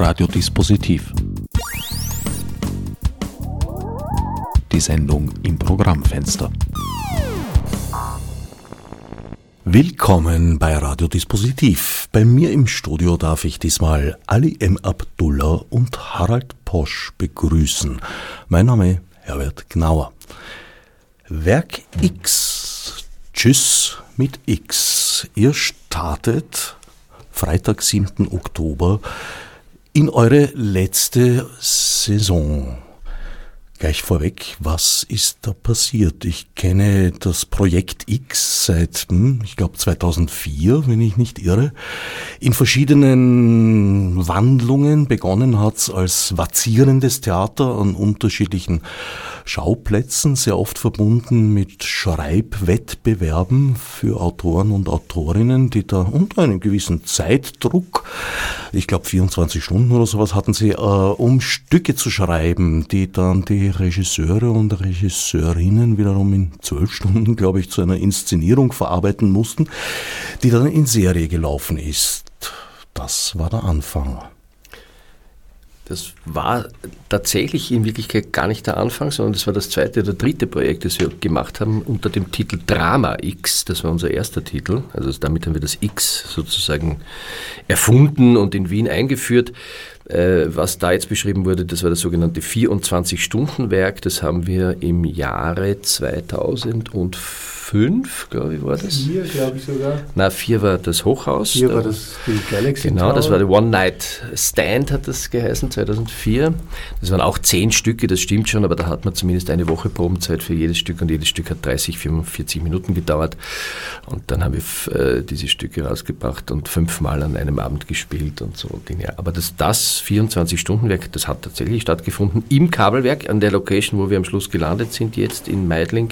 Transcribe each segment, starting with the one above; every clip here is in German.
Radiodispositiv. Die Sendung im Programmfenster. Willkommen bei Radiodispositiv. Bei mir im Studio darf ich diesmal Ali M. Abdullah und Harald Posch begrüßen. Mein Name Herbert Gnauer. Werk X. Tschüss mit X. Ihr startet Freitag, 7. Oktober in eure letzte Saison. Gleich vorweg, was ist da passiert? Ich kenne das Projekt X seit, hm, ich glaube, 2004, wenn ich nicht irre. In verschiedenen Wandlungen begonnen hat's als vazierendes Theater an unterschiedlichen Schauplätzen, sehr oft verbunden mit Schreibwettbewerben für Autoren und Autorinnen, die da unter einem gewissen Zeitdruck, ich glaube 24 Stunden oder sowas hatten sie, äh, um Stücke zu schreiben, die dann die Regisseure und Regisseurinnen wiederum in zwölf Stunden, glaube ich, zu einer Inszenierung verarbeiten mussten, die dann in Serie gelaufen ist. Das war der Anfang. Das war tatsächlich in Wirklichkeit gar nicht der Anfang, sondern das war das zweite oder dritte Projekt, das wir gemacht haben unter dem Titel Drama X. Das war unser erster Titel. Also damit haben wir das X sozusagen erfunden und in Wien eingeführt. Äh, was da jetzt beschrieben wurde, das war das sogenannte 24-Stunden-Werk. Das haben wir im Jahre 2004 fünf, glaube ich, war das. Vier, glaube ich sogar. Na, vier war das Hochhaus. Vier war das die Galaxy Genau, Tower. das war der One Night Stand, hat das geheißen, 2004. Das waren auch zehn Stücke, das stimmt schon, aber da hat man zumindest eine Woche Probenzeit für jedes Stück und jedes Stück hat 30, 45 Minuten gedauert. Und dann haben wir äh, diese Stücke rausgebracht und fünfmal an einem Abend gespielt und so Dinge. Aber das, das 24-Stunden-Werk, das hat tatsächlich stattgefunden. Im Kabelwerk, an der Location, wo wir am Schluss gelandet sind, jetzt in Meidling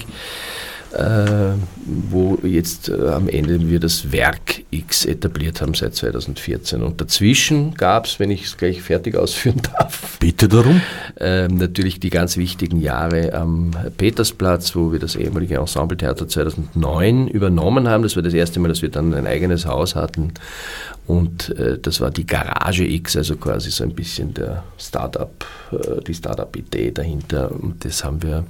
wo jetzt äh, am Ende wir das Werk X etabliert haben seit 2014. Und dazwischen gab es, wenn ich es gleich fertig ausführen darf, Bitte darum. äh, natürlich die ganz wichtigen Jahre am Petersplatz, wo wir das ehemalige Ensembletheater 2009 übernommen haben. Das war das erste Mal, dass wir dann ein eigenes Haus hatten. Und äh, das war die Garage X, also quasi so ein bisschen der Startup, äh, die Startup-Idee dahinter. Und das haben wir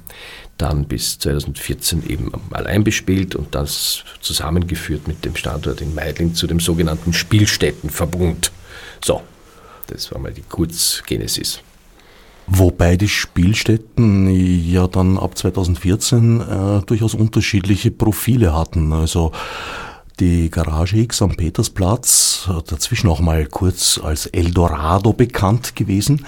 dann bis 2014 eben allein bespielt und das zusammengeführt mit dem Standort in Meidling zu dem sogenannten Spielstättenverbund. So, das war mal die Kurzgenesis. Wobei die Spielstätten ja dann ab 2014 äh, durchaus unterschiedliche Profile hatten. Also die Garage X am Petersplatz, dazwischen auch mal kurz als Eldorado bekannt gewesen,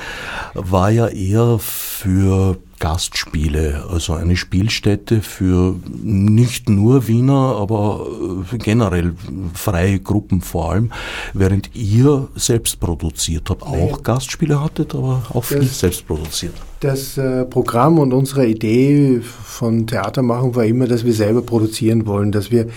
war ja eher für Gastspiele, also eine Spielstätte für nicht nur Wiener, aber äh, generell freie Gruppen vor allem, während ihr selbst produziert habt, auch Gastspiele hattet, aber auch viel Das- selbst produziert. Das äh, Programm und unsere Idee von Theater machen war immer, dass wir selber produzieren wollen, dass wir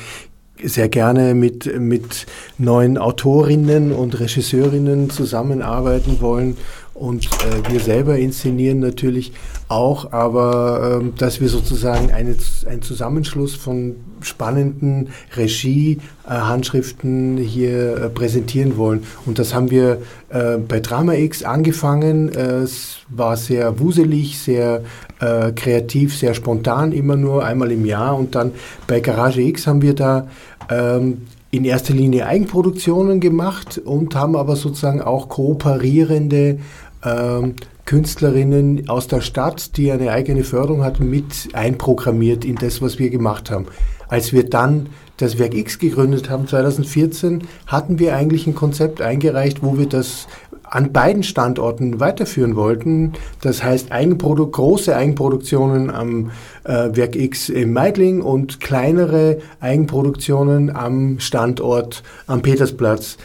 sehr gerne mit, mit neuen Autorinnen und Regisseurinnen zusammenarbeiten wollen und äh, wir selber inszenieren natürlich auch, aber ähm, dass wir sozusagen eine, ein Zusammenschluss von spannenden Regie-Handschriften hier äh, präsentieren wollen. Und das haben wir äh, bei Drama X angefangen. Äh, es war sehr wuselig, sehr äh, kreativ, sehr spontan, immer nur einmal im Jahr. Und dann bei Garage X haben wir da ähm, in erster Linie Eigenproduktionen gemacht und haben aber sozusagen auch kooperierende ähm, Künstlerinnen aus der Stadt, die eine eigene Förderung hatten, mit einprogrammiert in das, was wir gemacht haben. Als wir dann das Werk X gegründet haben, 2014, hatten wir eigentlich ein Konzept eingereicht, wo wir das an beiden Standorten weiterführen wollten. Das heißt Eigenprodu große Eigenproduktionen am äh, Werk X in Meidling und kleinere Eigenproduktionen am Standort am Petersplatz.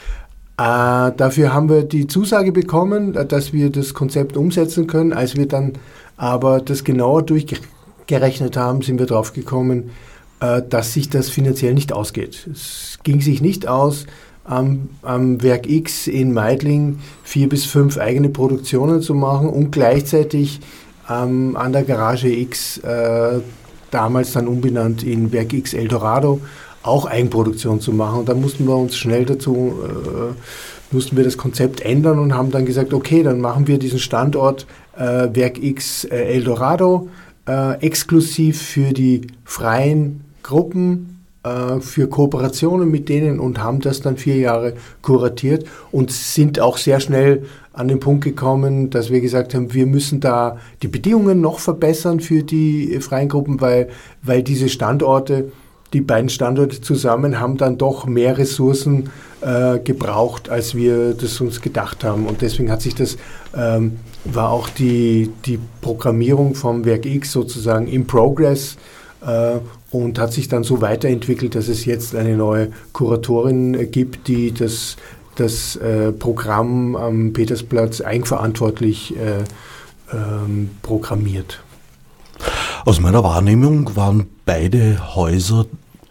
Äh, dafür haben wir die Zusage bekommen, äh, dass wir das Konzept umsetzen können. Als wir dann aber das genauer durchgerechnet haben, sind wir drauf gekommen, äh, dass sich das finanziell nicht ausgeht. Es ging sich nicht aus, am, am Werk X in Meidling vier bis fünf eigene Produktionen zu machen und gleichzeitig ähm, an der Garage X, äh, damals dann umbenannt in Werk X Eldorado, auch Eigenproduktion zu machen. Und da mussten wir uns schnell dazu, äh, mussten wir das Konzept ändern und haben dann gesagt, okay, dann machen wir diesen Standort äh, Werk X äh, Eldorado äh, exklusiv für die freien Gruppen, für Kooperationen mit denen und haben das dann vier Jahre kuratiert und sind auch sehr schnell an den Punkt gekommen, dass wir gesagt haben, wir müssen da die Bedingungen noch verbessern für die freien Gruppen, weil, weil diese Standorte, die beiden Standorte zusammen haben dann doch mehr Ressourcen äh, gebraucht, als wir das uns gedacht haben. Und deswegen hat sich das, ähm, war auch die, die Programmierung vom Werk X sozusagen in Progress äh, und hat sich dann so weiterentwickelt, dass es jetzt eine neue Kuratorin äh, gibt, die das, das äh, Programm am Petersplatz eigenverantwortlich äh, ähm, programmiert. Aus meiner Wahrnehmung waren beide Häuser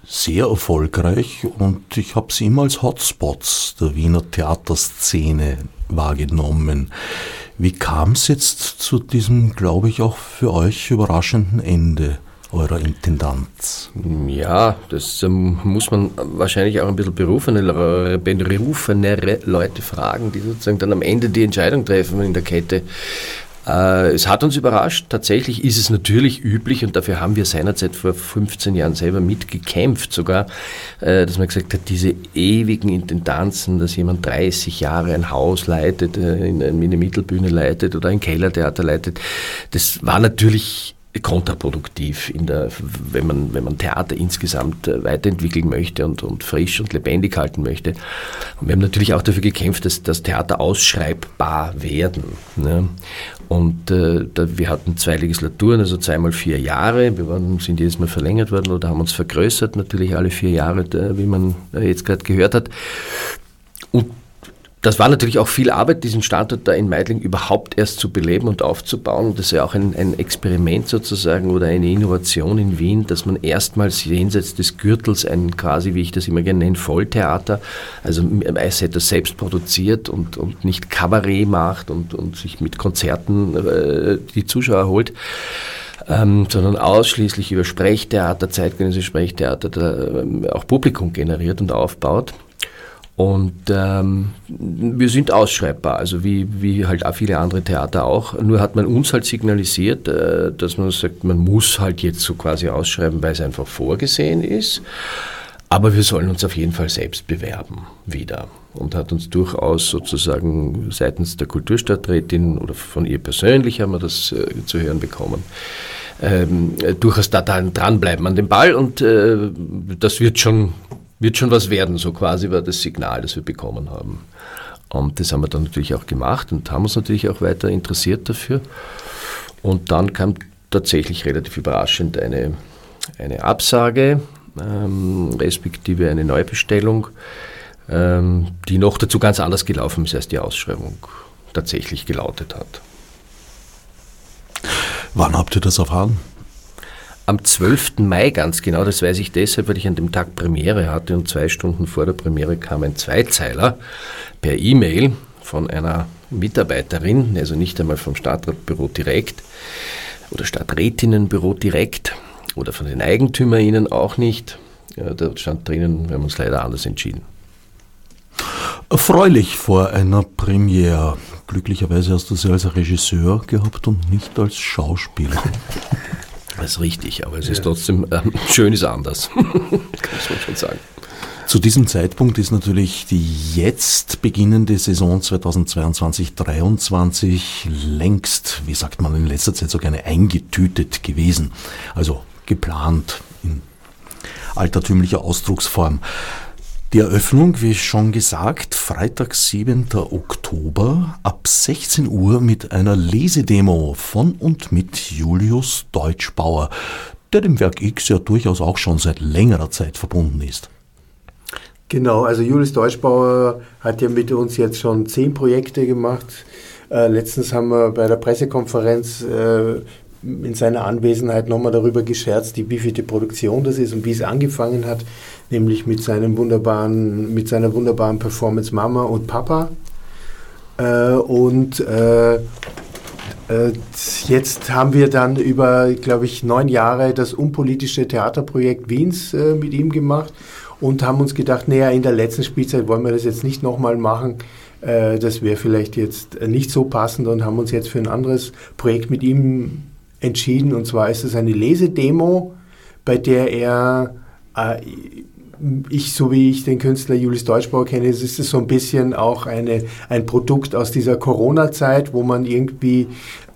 sehr erfolgreich und ich habe sie immer als Hotspots der Wiener Theaterszene wahrgenommen. Wie kam es jetzt zu diesem, glaube ich, auch für euch überraschenden Ende? Eurer Intendanz? Ja, das ähm, muss man wahrscheinlich auch ein bisschen berufenere, berufenere Leute fragen, die sozusagen dann am Ende die Entscheidung treffen in der Kette. Äh, es hat uns überrascht. Tatsächlich ist es natürlich üblich und dafür haben wir seinerzeit vor 15 Jahren selber mitgekämpft sogar, äh, dass man gesagt hat, diese ewigen Intendanzen, dass jemand 30 Jahre ein Haus leitet, äh, in eine Mittelbühne leitet oder ein Kellertheater leitet, das war natürlich kontraproduktiv, der, wenn, man, wenn man Theater insgesamt äh, weiterentwickeln möchte und, und frisch und lebendig halten möchte. Und wir haben natürlich auch dafür gekämpft, dass, dass Theater ausschreibbar werden. Ne? Und äh, da, wir hatten zwei Legislaturen, also zweimal vier Jahre. Wir waren, sind jedes Mal verlängert worden oder haben uns vergrößert, natürlich alle vier Jahre, wie man jetzt gerade gehört hat. Und das war natürlich auch viel Arbeit, diesen Standort da in Meidling überhaupt erst zu beleben und aufzubauen. Das ist ja auch ein, ein Experiment sozusagen oder eine Innovation in Wien, dass man erstmals jenseits des Gürtels ein quasi, wie ich das immer gerne nenne, Volltheater, also etwas selbst produziert und, und nicht Kabarett macht und, und sich mit Konzerten äh, die Zuschauer holt. Ähm, sondern ausschließlich über Sprechtheater, zeitgenössische Sprechtheater, da, ähm, auch Publikum generiert und aufbaut. Und ähm, wir sind ausschreibbar, also wie, wie halt auch viele andere Theater auch. Nur hat man uns halt signalisiert, äh, dass man sagt, man muss halt jetzt so quasi ausschreiben, weil es einfach vorgesehen ist. Aber wir sollen uns auf jeden Fall selbst bewerben wieder. Und hat uns durchaus sozusagen seitens der Kulturstadträtin oder von ihr persönlich haben wir das äh, zu hören bekommen. Ähm, durchaus da dranbleiben an dem Ball und äh, das wird schon wird schon was werden, so quasi war das Signal, das wir bekommen haben. Und das haben wir dann natürlich auch gemacht und haben uns natürlich auch weiter interessiert dafür. Und dann kam tatsächlich relativ überraschend eine, eine Absage, ähm, respektive eine Neubestellung, ähm, die noch dazu ganz anders gelaufen ist, als die Ausschreibung tatsächlich gelautet hat. Wann habt ihr das erfahren? Am 12. Mai ganz genau, das weiß ich deshalb, weil ich an dem Tag Premiere hatte und zwei Stunden vor der Premiere kam ein Zweizeiler per E-Mail von einer Mitarbeiterin, also nicht einmal vom Stadtratbüro direkt oder Stadträtinnenbüro direkt oder von den EigentümerInnen auch nicht. Ja, da stand drinnen, wir haben uns leider anders entschieden. Erfreulich vor einer Premiere. Glücklicherweise hast du sie als Regisseur gehabt und nicht als Schauspieler. Das ist richtig, aber es ist trotzdem ähm, schön ist anders, kann man schon sagen. Zu diesem Zeitpunkt ist natürlich die jetzt beginnende Saison 2022-23 längst, wie sagt man in letzter Zeit so gerne, eingetütet gewesen. Also geplant in altertümlicher Ausdrucksform. Die Eröffnung, wie schon gesagt, Freitag, 7. Oktober ab 16 Uhr mit einer Lesedemo von und mit Julius Deutschbauer, der dem Werk X ja durchaus auch schon seit längerer Zeit verbunden ist. Genau, also Julius Deutschbauer hat ja mit uns jetzt schon zehn Projekte gemacht. Äh, letztens haben wir bei der Pressekonferenz äh, in seiner Anwesenheit nochmal darüber gescherzt, die, wie viele Produktion das ist und wie es angefangen hat, nämlich mit seinem wunderbaren, mit seiner wunderbaren Performance Mama und Papa. Äh, und äh, äh, jetzt haben wir dann über, glaube ich, neun Jahre das unpolitische Theaterprojekt Wiens äh, mit ihm gemacht. und haben uns gedacht, naja, in der letzten Spielzeit wollen wir das jetzt nicht nochmal machen. Äh, das wäre vielleicht jetzt nicht so passend und haben uns jetzt für ein anderes Projekt mit ihm entschieden. Und zwar ist es eine Lesedemo, bei der er, äh, ich, so wie ich den Künstler Julius Deutschbauer kenne, ist es so ein bisschen auch eine, ein Produkt aus dieser Corona-Zeit, wo man irgendwie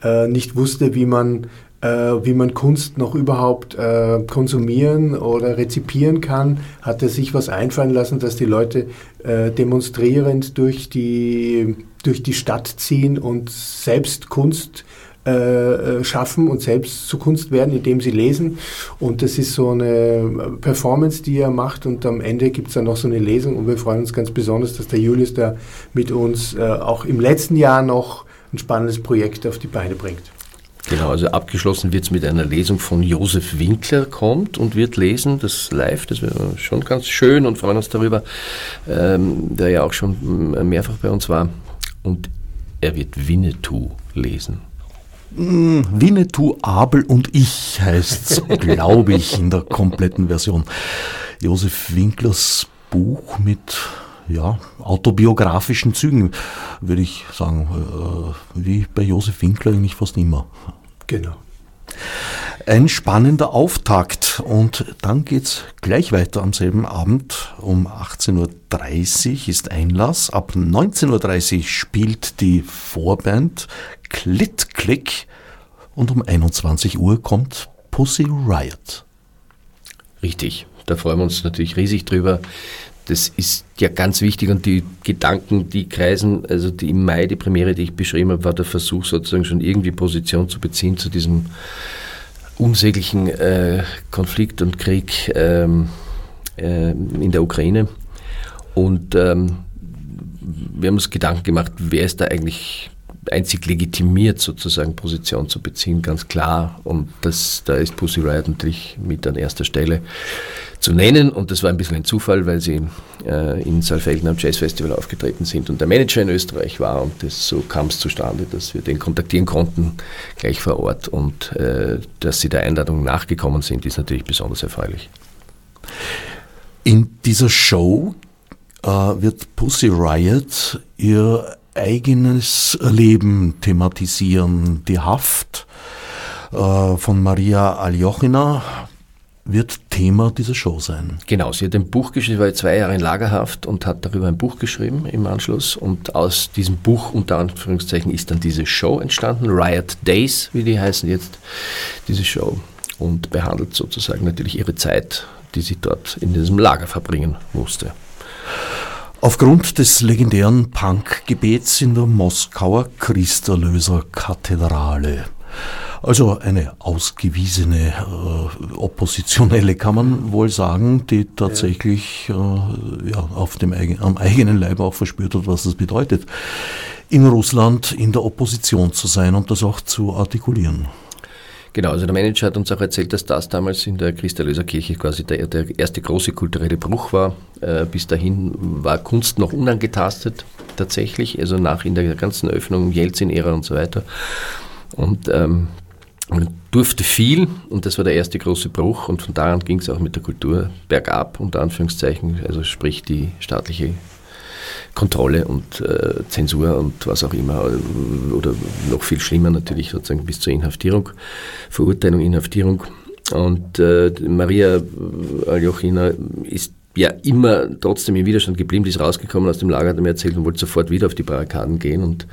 äh, nicht wusste, wie man äh, wie man Kunst noch überhaupt äh, konsumieren oder rezipieren kann, hat er sich was einfallen lassen, dass die Leute äh, demonstrierend durch die, durch die Stadt ziehen und selbst Kunst äh, äh, schaffen und selbst zu Kunst werden, indem sie lesen. Und das ist so eine Performance, die er macht und am Ende gibt es dann noch so eine Lesung und wir freuen uns ganz besonders, dass der Julius da mit uns äh, auch im letzten Jahr noch ein spannendes Projekt auf die Beine bringt. Genau, also abgeschlossen wird es mit einer Lesung von Josef Winkler kommt und wird lesen, das live, das wäre schon ganz schön und freuen uns darüber, ähm, der ja auch schon mehrfach bei uns war. Und er wird Winnetou lesen. Hm, Winnetou, Abel und ich heißt es, glaube ich, in der kompletten Version. Josef Winklers Buch mit ja, autobiografischen Zügen, würde ich sagen, äh, wie bei Josef Winkler eigentlich fast immer. Genau. Ein spannender Auftakt und dann geht es gleich weiter am selben Abend. Um 18.30 Uhr ist Einlass. Ab 19.30 Uhr spielt die Vorband Klit Click und um 21 Uhr kommt Pussy Riot. Richtig, da freuen wir uns natürlich riesig drüber. Das ist ja ganz wichtig und die Gedanken, die kreisen, also die im Mai, die Premiere, die ich beschrieben habe, war der Versuch sozusagen schon irgendwie Position zu beziehen zu diesem unsäglichen äh, Konflikt und Krieg ähm, äh, in der Ukraine. Und ähm, wir haben uns Gedanken gemacht, wer ist da eigentlich einzig legitimiert, sozusagen Position zu beziehen, ganz klar. Und das, da ist Pussy Riot natürlich mit an erster Stelle zu nennen. Und das war ein bisschen ein Zufall, weil sie äh, in Saalfelden am Jazz Festival aufgetreten sind und der Manager in Österreich war. Und das, so kam es zustande, dass wir den kontaktieren konnten, gleich vor Ort. Und äh, dass sie der Einladung nachgekommen sind, ist natürlich besonders erfreulich. In dieser Show äh, wird Pussy Riot ihr eigenes Leben thematisieren. Die Haft äh, von Maria Aljochina wird Thema dieser Show sein. Genau, sie hat ein Buch geschrieben, sie war zwei Jahre in Lagerhaft und hat darüber ein Buch geschrieben im Anschluss. Und aus diesem Buch, unter Anführungszeichen, ist dann diese Show entstanden, Riot Days, wie die heißen jetzt, diese Show. Und behandelt sozusagen natürlich ihre Zeit, die sie dort in diesem Lager verbringen musste. Aufgrund des legendären Punk-Gebets in der Moskauer Christerlöser-Kathedrale. Also eine ausgewiesene äh, Oppositionelle kann man wohl sagen, die tatsächlich äh, ja, auf dem, am eigenen Leib auch verspürt hat, was das bedeutet, in Russland in der Opposition zu sein und das auch zu artikulieren. Genau, also der Manager hat uns auch erzählt, dass das damals in der Christa-Löser-Kirche quasi der, der, erste große kulturelle Bruch war. Äh, bis dahin war Kunst noch unangetastet, tatsächlich, also nach in der ganzen Öffnung, Jelzin-Ära und so weiter. Und ähm, man durfte viel und das war der erste große Bruch und von da an ging es auch mit der Kultur bergab, unter Anführungszeichen, also sprich die staatliche Kontrolle und äh, Zensur und was auch immer, oder noch viel schlimmer natürlich sozusagen bis zur Inhaftierung, Verurteilung, Inhaftierung. Und äh, Maria Aljochina ist ja immer trotzdem im Widerstand geblieben, die ist rausgekommen aus dem Lager, hat mir erzählt und wollte sofort wieder auf die Barrikaden gehen und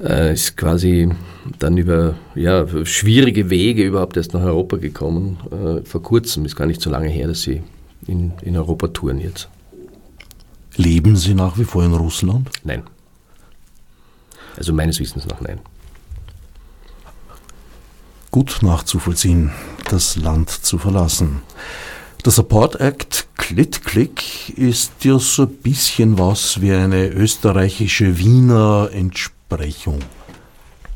äh, ist quasi dann über ja, schwierige Wege überhaupt erst nach Europa gekommen. Äh, vor kurzem, ist gar nicht so lange her, dass sie in, in Europa touren jetzt. Leben Sie nach wie vor in Russland? Nein. Also meines Wissens nach nein. Gut nachzuvollziehen, das Land zu verlassen. Der Support Act Klit Click ist ja so ein bisschen was wie eine österreichische Wiener Entsprechung,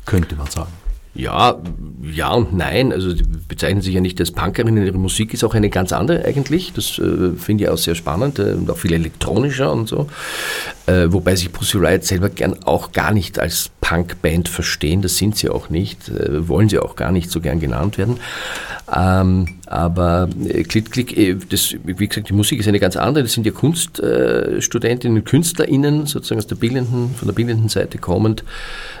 könnte man sagen. Ja, ja und nein. Also die bezeichnen sich ja nicht als Punkerinnen. Ihre Musik ist auch eine ganz andere eigentlich. Das äh, finde ich auch sehr spannend äh, und auch viel elektronischer und so. Äh, wobei sich Pussy Riot selber gern auch gar nicht als Punkband verstehen. Das sind sie auch nicht, äh, wollen sie auch gar nicht so gern genannt werden. Ähm, aber äh, Klick, Klick, äh, das, wie gesagt, die Musik ist eine ganz andere. Das sind ja Kunststudentinnen und KünstlerInnen, sozusagen aus der bildenden, von der bildenden Seite kommend,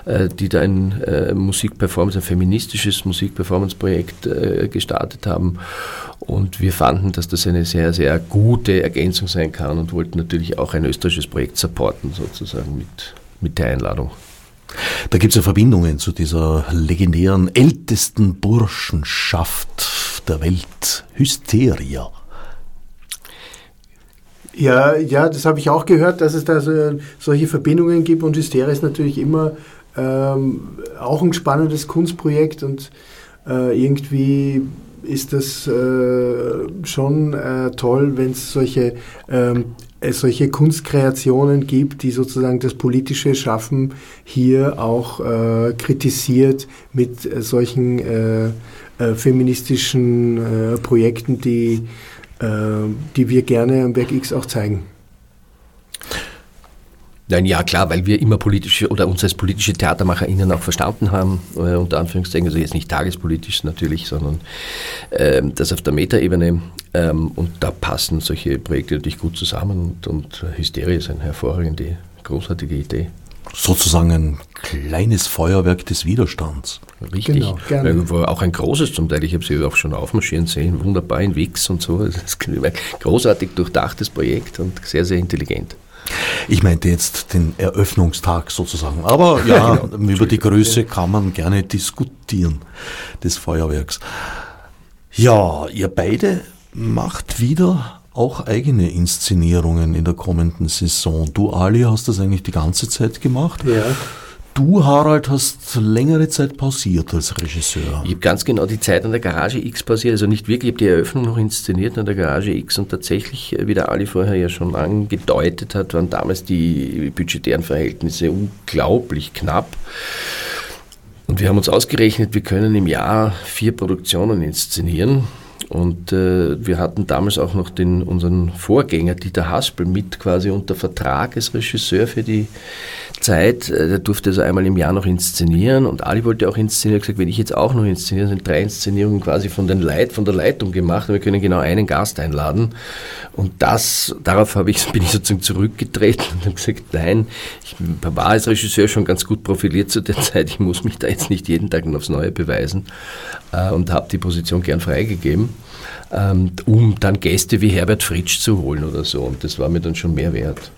äh, die da ein äh, Musikperformance, ein feministisches Musikperformance-Projekt äh, gestartet haben. Und wir fanden, dass das eine sehr, sehr gute Ergänzung sein kann und wollten natürlich auch ein österreichisches Projekt supporten, sozusagen mit, mit der Einladung. Da gibt es ja Verbindungen zu dieser legendären ältesten Burschenschaft der Welt, Hysteria. Ja, ja, das habe ich auch gehört, dass es da so, solche Verbindungen gibt und Hysteria ist natürlich immer ähm, auch ein spannendes Kunstprojekt und äh, irgendwie ist das äh, schon äh, toll, wenn es solche, ähm, äh, solche Kunstkreationen gibt, die sozusagen das politische Schaffen hier auch äh, kritisiert mit äh, solchen äh, feministischen Projekten, die, die wir gerne am Werk X auch zeigen. Nein, ja klar, weil wir immer politische oder uns als politische TheatermacherInnen auch verstanden haben, äh, unter Anführungszeichen, also jetzt nicht tagespolitisch natürlich, sondern äh, das auf der Metaebene. Ähm, und da passen solche Projekte natürlich gut zusammen und, und Hysterie ist eine hervorragende, großartige Idee. Sozusagen ein kleines Feuerwerk des Widerstands. Richtig. Genau, gerne. Auch ein großes zum Teil. Ich habe sie auch schon aufmarschieren sehen, wunderbar in Wix und so. Das ist ein großartig durchdachtes Projekt und sehr, sehr intelligent. Ich meinte jetzt den Eröffnungstag sozusagen. Aber ja, genau. über die Größe kann man gerne diskutieren des Feuerwerks. Ja, ihr beide macht wieder auch eigene Inszenierungen in der kommenden Saison. Du, Ali, hast das eigentlich die ganze Zeit gemacht. Ja. Du, Harald, hast längere Zeit pausiert als Regisseur. Ich habe ganz genau die Zeit an der Garage X pausiert, also nicht wirklich, ich habe die Eröffnung noch inszeniert an der Garage X und tatsächlich, äh, wie der Ali vorher ja schon angedeutet hat, waren damals die budgetären Verhältnisse unglaublich knapp. Und wir haben uns ausgerechnet, wir können im Jahr vier Produktionen inszenieren. Und äh, wir hatten damals auch noch den, unseren Vorgänger Dieter Haspel mit quasi unter Vertrag als Regisseur für die Zeit. Äh, der durfte also einmal im Jahr noch inszenieren und Ali wollte auch inszenieren. Er hat gesagt, wenn ich jetzt auch noch inszeniere, sind drei Inszenierungen quasi von, den Leit, von der Leitung gemacht und wir können genau einen Gast einladen. Und das, darauf habe ich, bin ich sozusagen zurückgetreten und habe gesagt, nein, ich war als Regisseur schon ganz gut profiliert zu der Zeit. Ich muss mich da jetzt nicht jeden Tag aufs Neue beweisen äh, und habe die Position gern freigegeben ähm, um dann Gäste wie Herbert Fritsch zu holen oder so. Und das war mir dann schon mehr wert.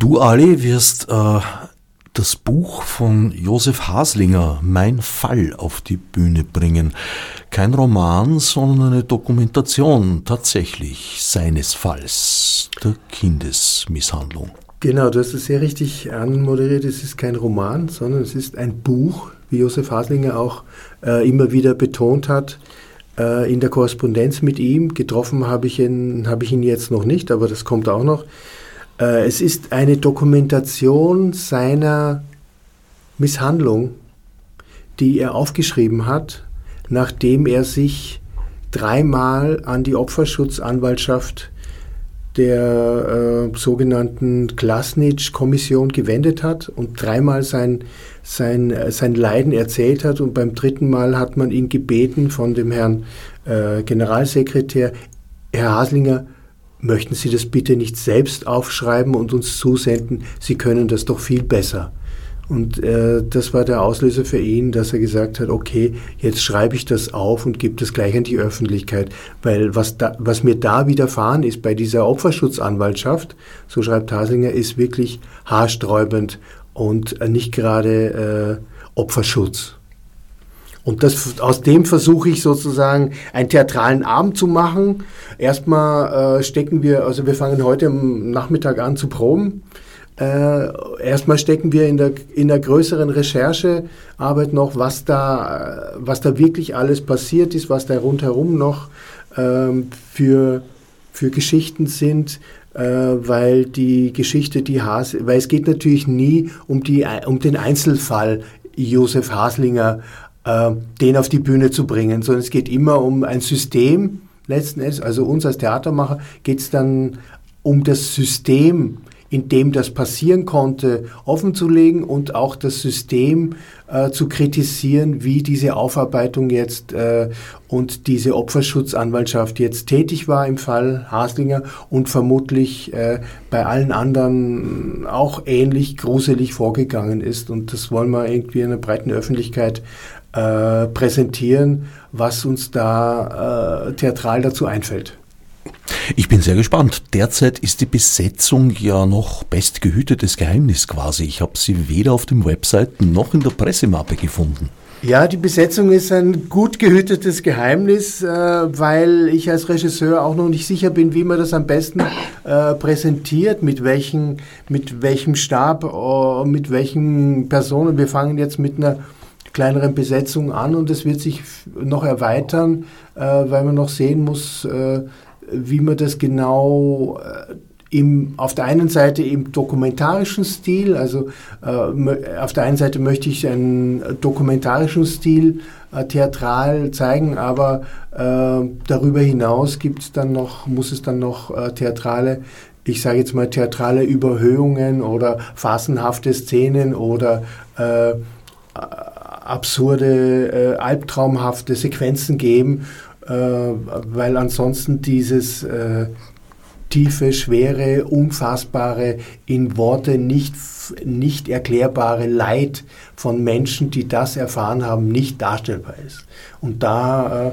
Du, Ali, wirst äh, das Buch von Josef Haslinger, Mein Fall, auf die Bühne bringen. Kein Roman, sondern eine Dokumentation tatsächlich seines Falls, der Kindesmisshandlung. Genau, du hast es sehr richtig anmoderiert. Es ist kein Roman, sondern es ist ein Buch, wie Josef Haslinger auch äh, immer wieder betont hat äh, in der Korrespondenz mit ihm. Getroffen habe ich, ihn, habe ich ihn jetzt noch nicht, aber das kommt auch noch. Äh, es ist eine Dokumentation seiner Misshandlung, die er aufgeschrieben hat, nachdem er sich dreimal an die Opferschutzanwaltschaft der äh, sogenannten Klasnitsch-Kommission gewendet hat und dreimal sein, sein, äh, sein Leiden erzählt hat. Und beim dritten Mal hat man ihn gebeten von dem Herrn äh, Generalsekretär, Herr Haslinger, möchten Sie das bitte nicht selbst aufschreiben und uns zusenden? Sie können das doch viel besser. Und äh, das war der Auslöser für ihn, dass er gesagt hat, okay, jetzt schreibe ich das auf und gebe das gleich an die Öffentlichkeit. Weil was, da, was mir da widerfahren ist bei dieser Opferschutzanwaltschaft, so schreibt Haslinger, ist wirklich haarsträubend und nicht gerade äh, Opferschutz. Und das, aus dem versuche ich sozusagen einen theatralen Abend zu machen. Erstmal äh, stecken wir, also wir fangen heute am Nachmittag an zu proben. Äh, erstmal stecken wir in der, in der größeren Recherchearbeit noch, was da, was da wirklich alles passiert ist, was da rundherum noch ähm, für, für Geschichten sind, äh, weil die Geschichte, die Has, weil es geht natürlich nie um, die, um den Einzelfall Josef Haslinger, äh, den auf die Bühne zu bringen, sondern es geht immer um ein System letzten Endes. Also uns als Theatermacher geht es dann um das System, in dem das passieren konnte, offenzulegen und auch das System äh, zu kritisieren, wie diese Aufarbeitung jetzt äh, und diese Opferschutzanwaltschaft jetzt tätig war im Fall Haslinger und vermutlich äh, bei allen anderen auch ähnlich gruselig vorgegangen ist. Und das wollen wir irgendwie in der breiten Öffentlichkeit äh, präsentieren, was uns da äh, theatral dazu einfällt. Ich bin sehr gespannt. Derzeit ist die Besetzung ja noch bestgehütetes Geheimnis quasi. Ich habe sie weder auf dem Website noch in der Pressemappe gefunden. Ja, die Besetzung ist ein gut gehütetes Geheimnis, äh, weil ich als Regisseur auch noch nicht sicher bin, wie man das am besten äh, präsentiert, mit, welchen, mit welchem Stab, äh, mit welchen Personen. Wir fangen jetzt mit einer kleineren Besetzung an und es wird sich noch erweitern, äh, weil man noch sehen muss, äh, wie man das genau äh, im, auf der einen Seite im dokumentarischen Stil, also äh, auf der einen Seite möchte ich einen dokumentarischen Stil äh, theatral zeigen, aber äh, darüber hinaus gibt's dann noch, muss es dann noch äh, theatrale, ich sage jetzt mal theatrale Überhöhungen oder phasenhafte Szenen oder äh, absurde, albtraumhafte Sequenzen geben äh, weil ansonsten dieses äh, tiefe, schwere, unfassbare, in Worte nicht, nicht erklärbare Leid von Menschen, die das erfahren haben, nicht darstellbar ist. Und da äh,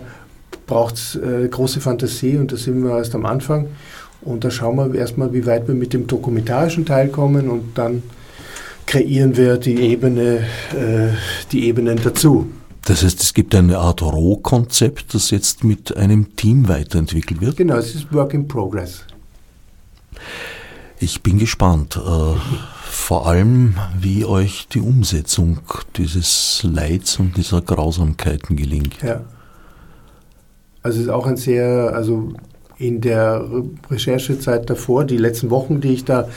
braucht es äh, große Fantasie und da sind wir erst am Anfang. Und da schauen wir erstmal, wie weit wir mit dem dokumentarischen Teil kommen und dann kreieren wir die Ebene, äh, die Ebenen dazu. Das heißt, es gibt eine Art Rohkonzept, das jetzt mit einem Team weiterentwickelt wird? Genau, es ist Work in Progress. Ich bin gespannt, äh, vor allem wie euch die Umsetzung dieses Leids und dieser Grausamkeiten gelingt. Ja. Also es ist auch ein sehr, also in der Recherchezeit davor, die letzten Wochen, die ich da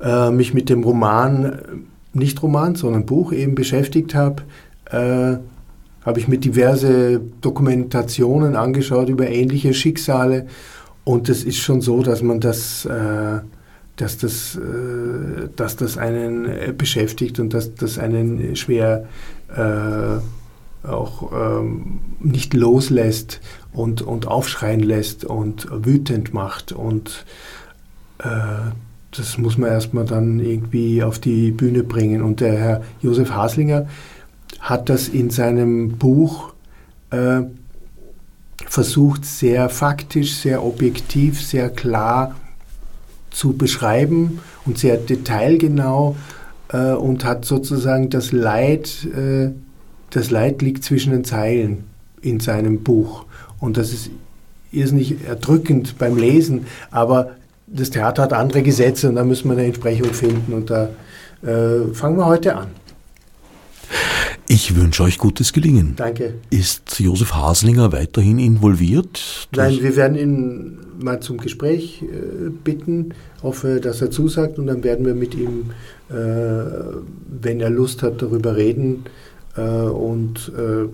äh, mich mit dem Roman, nicht Roman, sondern Buch eben beschäftigt habe, äh, habe ich mir diverse Dokumentationen angeschaut über ähnliche Schicksale. Und es ist schon so, dass man das, äh, dass das, äh, dass das einen äh, beschäftigt und dass das einen schwer äh, auch ähm, nicht loslässt und, und aufschreien lässt und wütend macht. Und äh, das muss man erstmal dann irgendwie auf die Bühne bringen. Und der Herr Josef Haslinger, hat das in seinem Buch äh, versucht, sehr faktisch, sehr objektiv, sehr klar zu beschreiben und sehr detailgenau äh, und hat sozusagen das Leid, äh, das Leid liegt zwischen den Zeilen in seinem Buch. Und das ist irrsinnig erdrückend beim Lesen, aber das Theater hat andere Gesetze und da müssen wir eine Entsprechung finden und da äh, fangen wir heute an. Ich wünsche euch gutes Gelingen. Danke. Ist Josef Haslinger weiterhin involviert? Nein, wir werden ihn mal zum Gespräch äh, bitten. Hoffe, dass er zusagt und dann werden wir mit ihm, äh, wenn er Lust hat, darüber reden. Äh, und äh,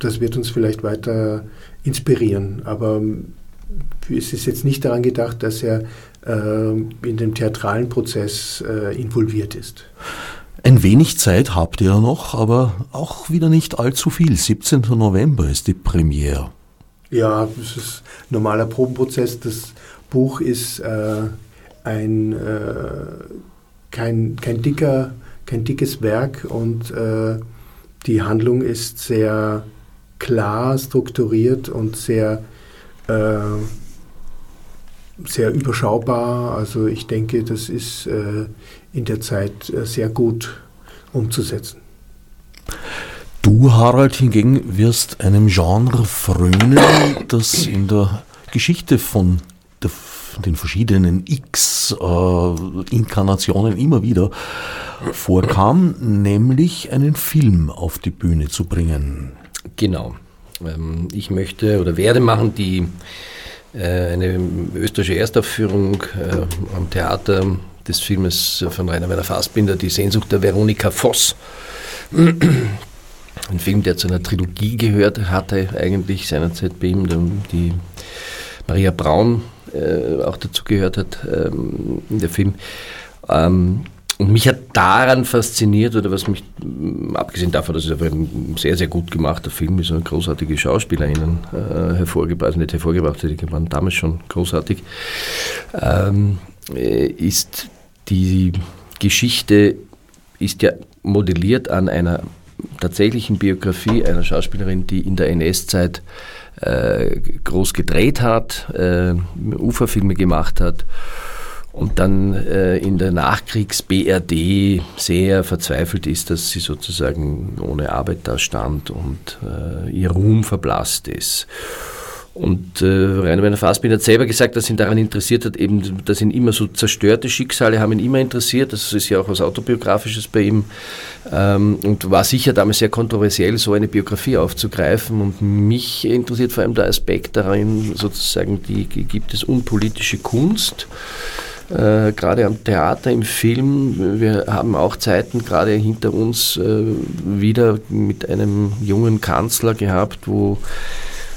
das wird uns vielleicht weiter inspirieren. Aber es ist jetzt nicht daran gedacht, dass er äh, in den theatralen Prozess äh, involviert ist. Ein wenig Zeit habt ihr noch, aber auch wieder nicht allzu viel. 17. November ist die Premiere. Ja, das ist ein normaler Probenprozess. Das Buch ist äh, ein, äh, kein, kein, dicker, kein dickes Werk und äh, die Handlung ist sehr klar strukturiert und sehr, sehr überschaubar. Also ich denke, das ist äh, in der Zeit äh, sehr gut umzusetzen. Du, Harald, hingegen wirst einem Genre frönen, das in der Geschichte von der, den verschiedenen X-Inkarnationen äh, immer wieder vorkam, nämlich einen Film auf die Bühne zu bringen. Genau. Ähm, ich möchte oder werde machen die äh, eine österreichische Erstaufführung äh, am Theater des Filmes von Rainer Werner Fassbinder, Die Sehnsucht der Veronika Voss. Ein Film, der zu einer Trilogie gehört hatte, eigentlich seinerzeit bei ihm, die Maria Braun äh, auch dazu gehört hat ähm, der Film. Ähm, und mich hat daran fasziniert, oder was mich, abgesehen davon, dass es ein sehr, sehr gut gemachter Film ist, und großartige SchauspielerInnen äh, hervorgebracht, also nicht hervorgebracht, die waren damals schon großartig, ähm, äh, ist die Geschichte ist ja modelliert an einer tatsächlichen Biografie einer Schauspielerin, die in der NS-Zeit äh, groß gedreht hat, äh, Uferfilme gemacht hat und dann äh, in der Nachkriegs-BRD sehr verzweifelt ist, dass sie sozusagen ohne Arbeit da stand und äh, ihr Ruhm verblasst ist. Und äh, Rainer Werner Fassbinder hat selber gesagt, dass ihn daran interessiert hat, eben, dass ihn immer so zerstörte Schicksale haben ihn immer interessiert. Das ist ja auch was Autobiografisches bei ihm. Ähm, und war sicher damals sehr kontroversiell, so eine Biografie aufzugreifen. Und mich interessiert vor allem der Aspekt darin, sozusagen, die, gibt es unpolitische Kunst. Äh, gerade am Theater, im Film. Wir haben auch Zeiten gerade hinter uns äh, wieder mit einem jungen Kanzler gehabt, wo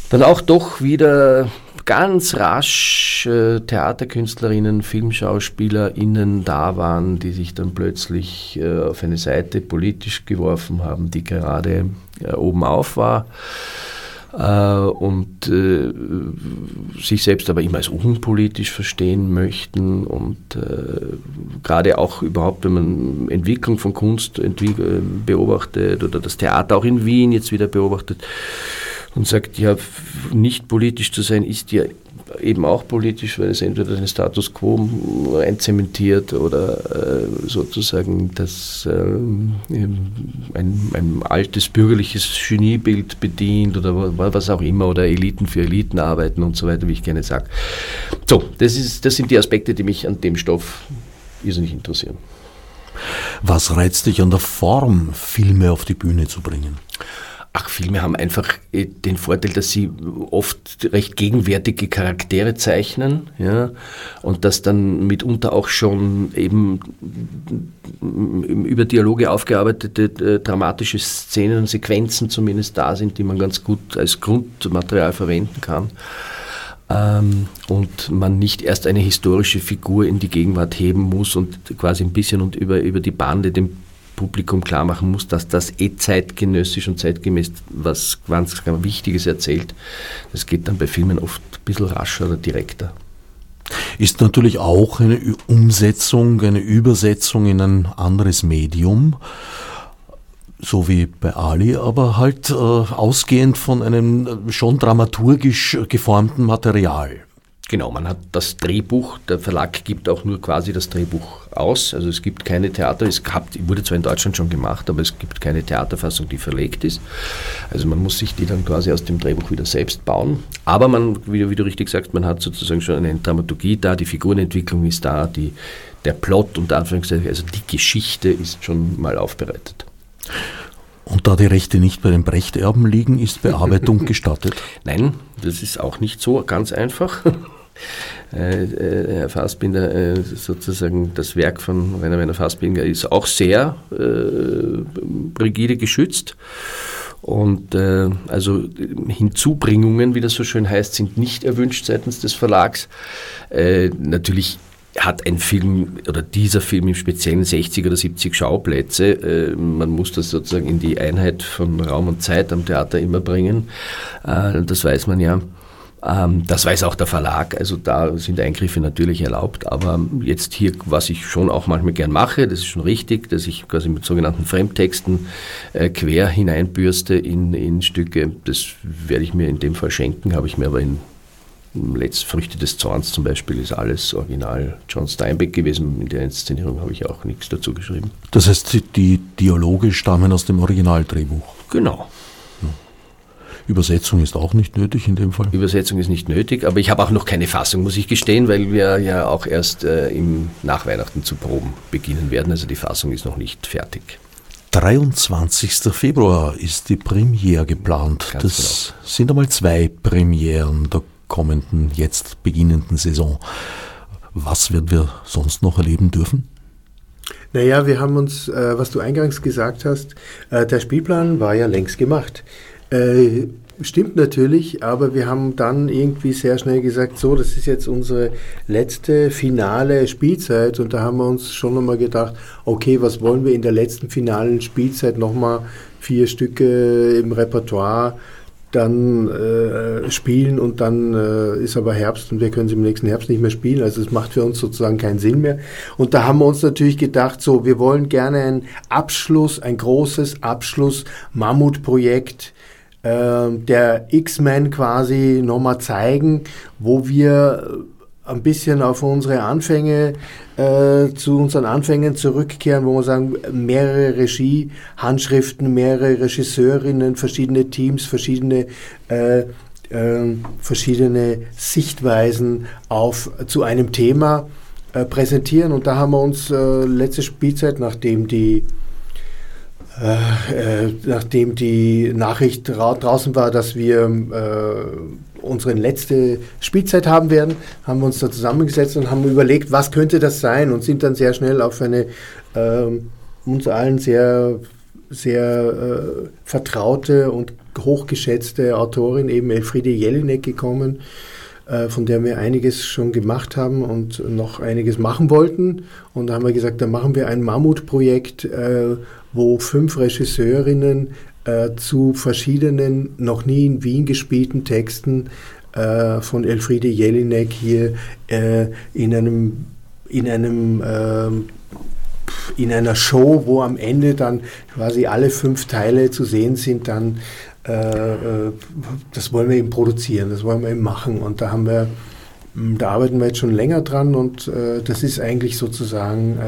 dann auch doch wieder ganz rasch äh, Theaterkünstlerinnen, FilmschauspielerInnen da waren, die sich dann plötzlich äh, auf eine Seite politisch geworfen haben, die gerade äh, oben auf war. Äh, und äh, sich selbst aber immer als unpolitisch verstehen möchten. Und äh, gerade auch überhaupt, wenn man Entwicklung von Kunst beobachtet oder das Theater auch in Wien jetzt wieder beobachtet, und sagt, ja, nicht politisch zu sein ist ja eben auch politisch, weil es entweder den Status quo einzementiert oder äh, sozusagen das äh, ein, ein, altes bürgerliches Geniebild bedient oder was auch immer oder Eliten für Eliten arbeiten und so weiter, wie ich gerne sage. So, das, ist, das sind die Aspekte, die mich an dem Stoff irrsinnig interessieren. Was reizt dich an der Form, Filme auf die Bühne zu bringen? Ach, Filme haben einfach äh, den Vorteil, dass sie oft recht gegenwärtige Charaktere zeichnen, ja, und dass dann mitunter auch schon eben über Dialoge aufgearbeitete äh, dramatische Szenen und Sequenzen zumindest da sind, die man ganz gut als Grundmaterial verwenden kann. Ähm, und man nicht erst eine historische Figur in die Gegenwart heben muss und quasi ein bisschen und über, über die Bande dem Publikum klar machen muss, dass das eh zeitgenössisch und zeitgemäß was ganz, Wichtiges erzählt. Das geht dann bei Filmen oft ein bisschen rascher oder direkter. Ist natürlich auch eine Umsetzung, eine Übersetzung in ein anderes Medium, so wie bei Ali, aber halt äh, ausgehend von einem schon dramaturgisch geformten Material. Genau, man hat das Drehbuch, der Verlag gibt auch nur quasi das Drehbuch aus. Also es gibt keine Theater, es gab, wurde zwar in Deutschland schon gemacht, aber es gibt keine Theaterfassung, die verlegt ist. Also man muss sich die dann quasi aus dem Drehbuch wieder selbst bauen. Aber man, wie, wie du richtig sagst, man hat sozusagen schon eine Dramaturgie da, die Figurenentwicklung ist da, die, der Plot und Anführungszeichen, also die Geschichte ist schon mal aufbereitet. Und da die Rechte nicht bei den Brechterben liegen, ist Bearbeitung gestattet? Nein, das ist auch nicht so ganz einfach. Äh, äh, Herr Fassbinder, äh, sozusagen das Werk von Rainer Werner Fassbinder ist auch sehr äh, rigide geschützt. Und äh, also Hinzubringungen, wie das so schön heißt, sind nicht erwünscht seitens des Verlags. Äh, natürlich hat ein Film oder dieser Film im Speziellen 60 oder 70 Schauplätze. Man muss das sozusagen in die Einheit von Raum und Zeit am Theater immer bringen. Das weiß man ja. Ähm, das weiß auch der Verlag, also da sind Eingriffe natürlich erlaubt, aber jetzt hier, was ich schon auch manchmal gern mache, das ist schon richtig, dass ich quasi mit sogenannten Fremdtexten äh, quer hineinbürste in, in Stücke, das werde ich mir in dem Fall schenken, habe ich mir aber in Letzt Früchte des Zorns zum Beispiel ist alles original John Steinbeck gewesen. In der Inszenierung habe ich auch nichts dazu geschrieben. Das heißt, die Dialoge stammen aus dem Originaldrehbuch? Genau. Übersetzung ist auch nicht nötig in dem Fall. Übersetzung ist nicht nötig, aber ich habe auch noch keine Fassung, muss ich gestehen, weil wir ja auch erst äh, im Nachweihnachten zu proben beginnen werden. Also die Fassung ist noch nicht fertig. 23. Februar ist die Premiere geplant. Ganz das genau. sind einmal zwei Premieren der kommenden, jetzt beginnenden Saison. Was werden wir sonst noch erleben dürfen? Naja, wir haben uns, äh, was du eingangs gesagt hast, äh, der Spielplan war ja längst gemacht. Äh, stimmt natürlich, aber wir haben dann irgendwie sehr schnell gesagt, so, das ist jetzt unsere letzte finale Spielzeit und da haben wir uns schon nochmal gedacht, okay, was wollen wir in der letzten finalen Spielzeit nochmal vier Stücke im Repertoire dann äh, spielen und dann äh, ist aber Herbst und wir können sie im nächsten Herbst nicht mehr spielen. Also es macht für uns sozusagen keinen Sinn mehr. Und da haben wir uns natürlich gedacht, so, wir wollen gerne einen Abschluss, ein großes Abschluss-Mammutprojekt der X-Men quasi nochmal zeigen, wo wir ein bisschen auf unsere Anfänge, äh, zu unseren Anfängen zurückkehren, wo wir sagen, mehrere Regie-Handschriften, mehrere Regisseurinnen, verschiedene Teams, verschiedene äh, äh, verschiedene Sichtweisen auf zu einem Thema äh, präsentieren. Und da haben wir uns äh, letzte Spielzeit, nachdem die äh, äh, nachdem die Nachricht draußen war, dass wir äh, unsere letzte Spielzeit haben werden, haben wir uns da zusammengesetzt und haben überlegt, was könnte das sein und sind dann sehr schnell auf eine äh, uns allen sehr, sehr äh, vertraute und hochgeschätzte Autorin, eben Elfriede Jelinek, gekommen, von der wir einiges schon gemacht haben und noch einiges machen wollten. Und da haben wir gesagt, da machen wir ein Mammutprojekt, äh, wo fünf Regisseurinnen äh, zu verschiedenen, noch nie in Wien gespielten Texten äh, von Elfriede Jelinek hier äh, in einem, in einem ähm, in einer Show, wo am Ende dann quasi alle fünf Teile zu sehen sind, dann äh, äh, das wollen wir eben produzieren, das wollen wir eben machen. Und da haben wir, hm, da arbeiten wir jetzt schon länger dran und äh, das ist eigentlich sozusagen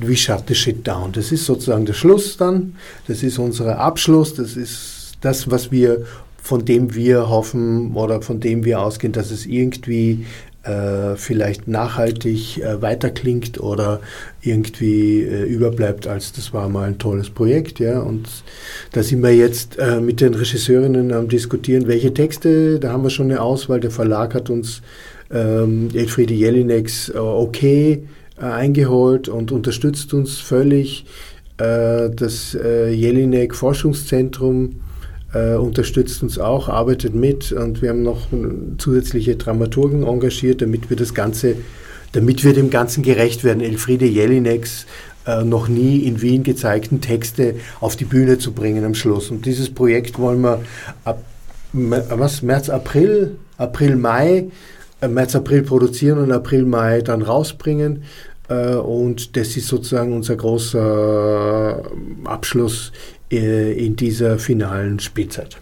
we shut the shit down. Das ist sozusagen der Schluss dann, das ist unser Abschluss, das ist das, was wir, von dem wir hoffen oder von dem wir ausgehen, dass es irgendwie äh, vielleicht nachhaltig äh, weiterklingt oder irgendwie äh, überbleibt, als das war mal ein tolles Projekt. Ja? Und da sind wir jetzt äh, mit den Regisseurinnen am diskutieren, welche Texte, da haben wir schon eine Auswahl. Der Verlag hat uns ähm, Elfriede Jelineks äh, okay eingeholt und unterstützt uns völlig. das Jelinek Forschungszentrum äh, unterstützt uns auch, arbeitet mit und wir haben noch zusätzliche Dramaturgen engagiert, damit wir das Ganze, damit wir dem Ganzen gerecht werden. Elfriede Jelineks äh, noch nie in Wien gezeigten Texte auf die Bühne zu bringen am Schluss. Und dieses Projekt wollen wir ab was, März, April, April, Mai, äh, März, April produzieren und April, Mai dann rausbringen. Äh, und das ist sozusagen unser großer Abschluss äh, in dieser finalen Spielzeit.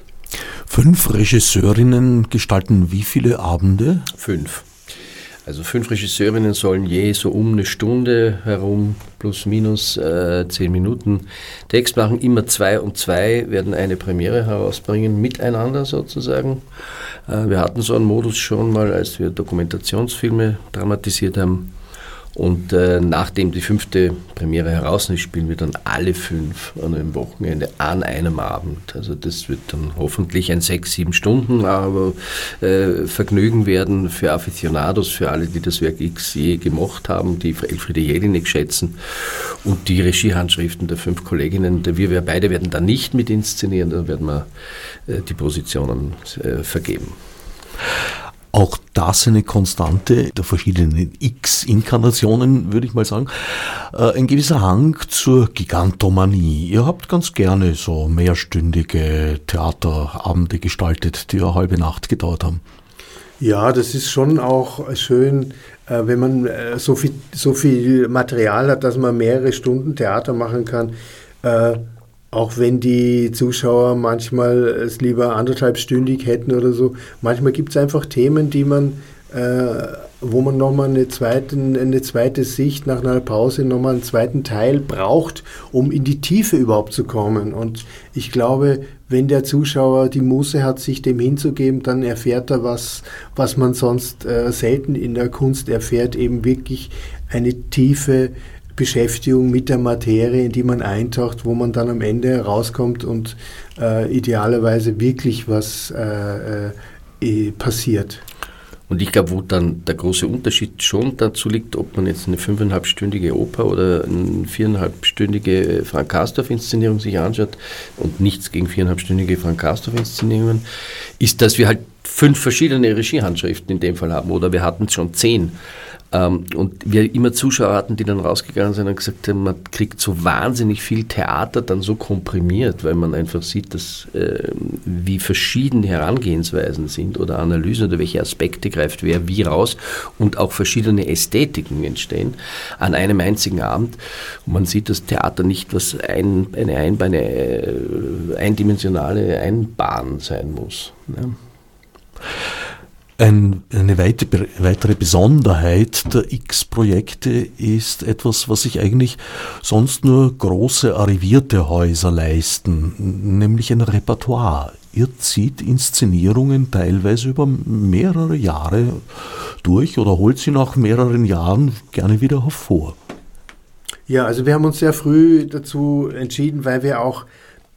Fünf Regisseurinnen gestalten wie viele Abende? Fünf. Also fünf Regisseurinnen sollen je so um eine Stunde herum, plus minus äh, zehn Minuten Text machen. Immer zwei und zwei werden eine Premiere herausbringen, miteinander sozusagen. Äh, wir hatten so einen Modus schon mal, als wir Dokumentationsfilme dramatisiert haben. Und äh, nachdem die fünfte Premiere heraus ist, spielen wir dann alle fünf an einem Wochenende an einem Abend. Also das wird dann hoffentlich ein sechs, sieben Stunden aber, äh, Vergnügen werden für Aficionados, für alle, die das Werk X je gemocht haben, die Elfriede Jelinek schätzen und die Regiehandschriften der fünf Kolleginnen. Wir, wir beide werden da nicht mit inszenieren, da werden wir äh, die Positionen äh, vergeben. Auch das eine Konstante der verschiedenen X-Inkarnationen, würde ich mal sagen. Äh, ein gewisser Hang zur Gigantomanie. Ihr habt ganz gerne so mehrstündige Theaterabende gestaltet, die eine halbe Nacht gedauert haben. Ja, das ist schon auch schön, äh, wenn man äh, so viel, so viel Material hat, dass man mehrere Stunden Theater machen kann auch wenn die Zuschauer manchmal es lieber anderthalbstündig hätten oder so. Manchmal gibt es einfach Themen, die man, äh, wo man nochmal eine, zweiten, eine zweite Sicht nach einer Pause, nochmal einen zweiten Teil braucht, um in die Tiefe überhaupt zu kommen. Und ich glaube, wenn der Zuschauer die Muße hat, sich dem hinzugeben, dann erfährt er was, was man sonst äh, selten in der Kunst erfährt, eben wirklich eine tiefe Beschäftigung mit der Materie, in die man eintaucht, wo man dann am Ende rauskommt und äh, idealerweise wirklich was äh, äh, passiert. Und ich glaube, wo dann der große Unterschied schon dazu liegt, ob man jetzt eine fünfeinhalbstündige Oper oder eine viereinhalbstündige Frank Kastorf-Inszenierung sich anschaut und nichts gegen viereinhalbstündige Frank Kastorf-Inszenierungen, ist, dass wir halt fünf verschiedene Regiehandschriften in dem Fall haben oder wir hatten schon zehn. Ähm, und wir immer Zuschauer hatten, die dann rausgegangen sind und gesagt haben, man kriegt so wahnsinnig viel Theater dann so komprimiert, weil man einfach sieht, dass, äh, wie verschiedene Herangehensweisen sind oder Analysen oder welche Aspekte greift wer wie raus und auch verschiedene Ästhetiken entstehen an einem einzigen Abend. Und man sieht das Theater nicht, was ein, eine, ein, eine äh, eindimensionale Einbahn sein muss. Ne? Ein, eine weitere Besonderheit der X-Projekte ist etwas, was sich eigentlich sonst nur große arrivierte Häuser leisten, nämlich ein Repertoire. Ihr zieht Inszenierungen teilweise über mehrere Jahre durch oder holt sie nach mehreren Jahren gerne wieder hervor. Ja, also wir haben uns sehr früh dazu entschieden, weil wir auch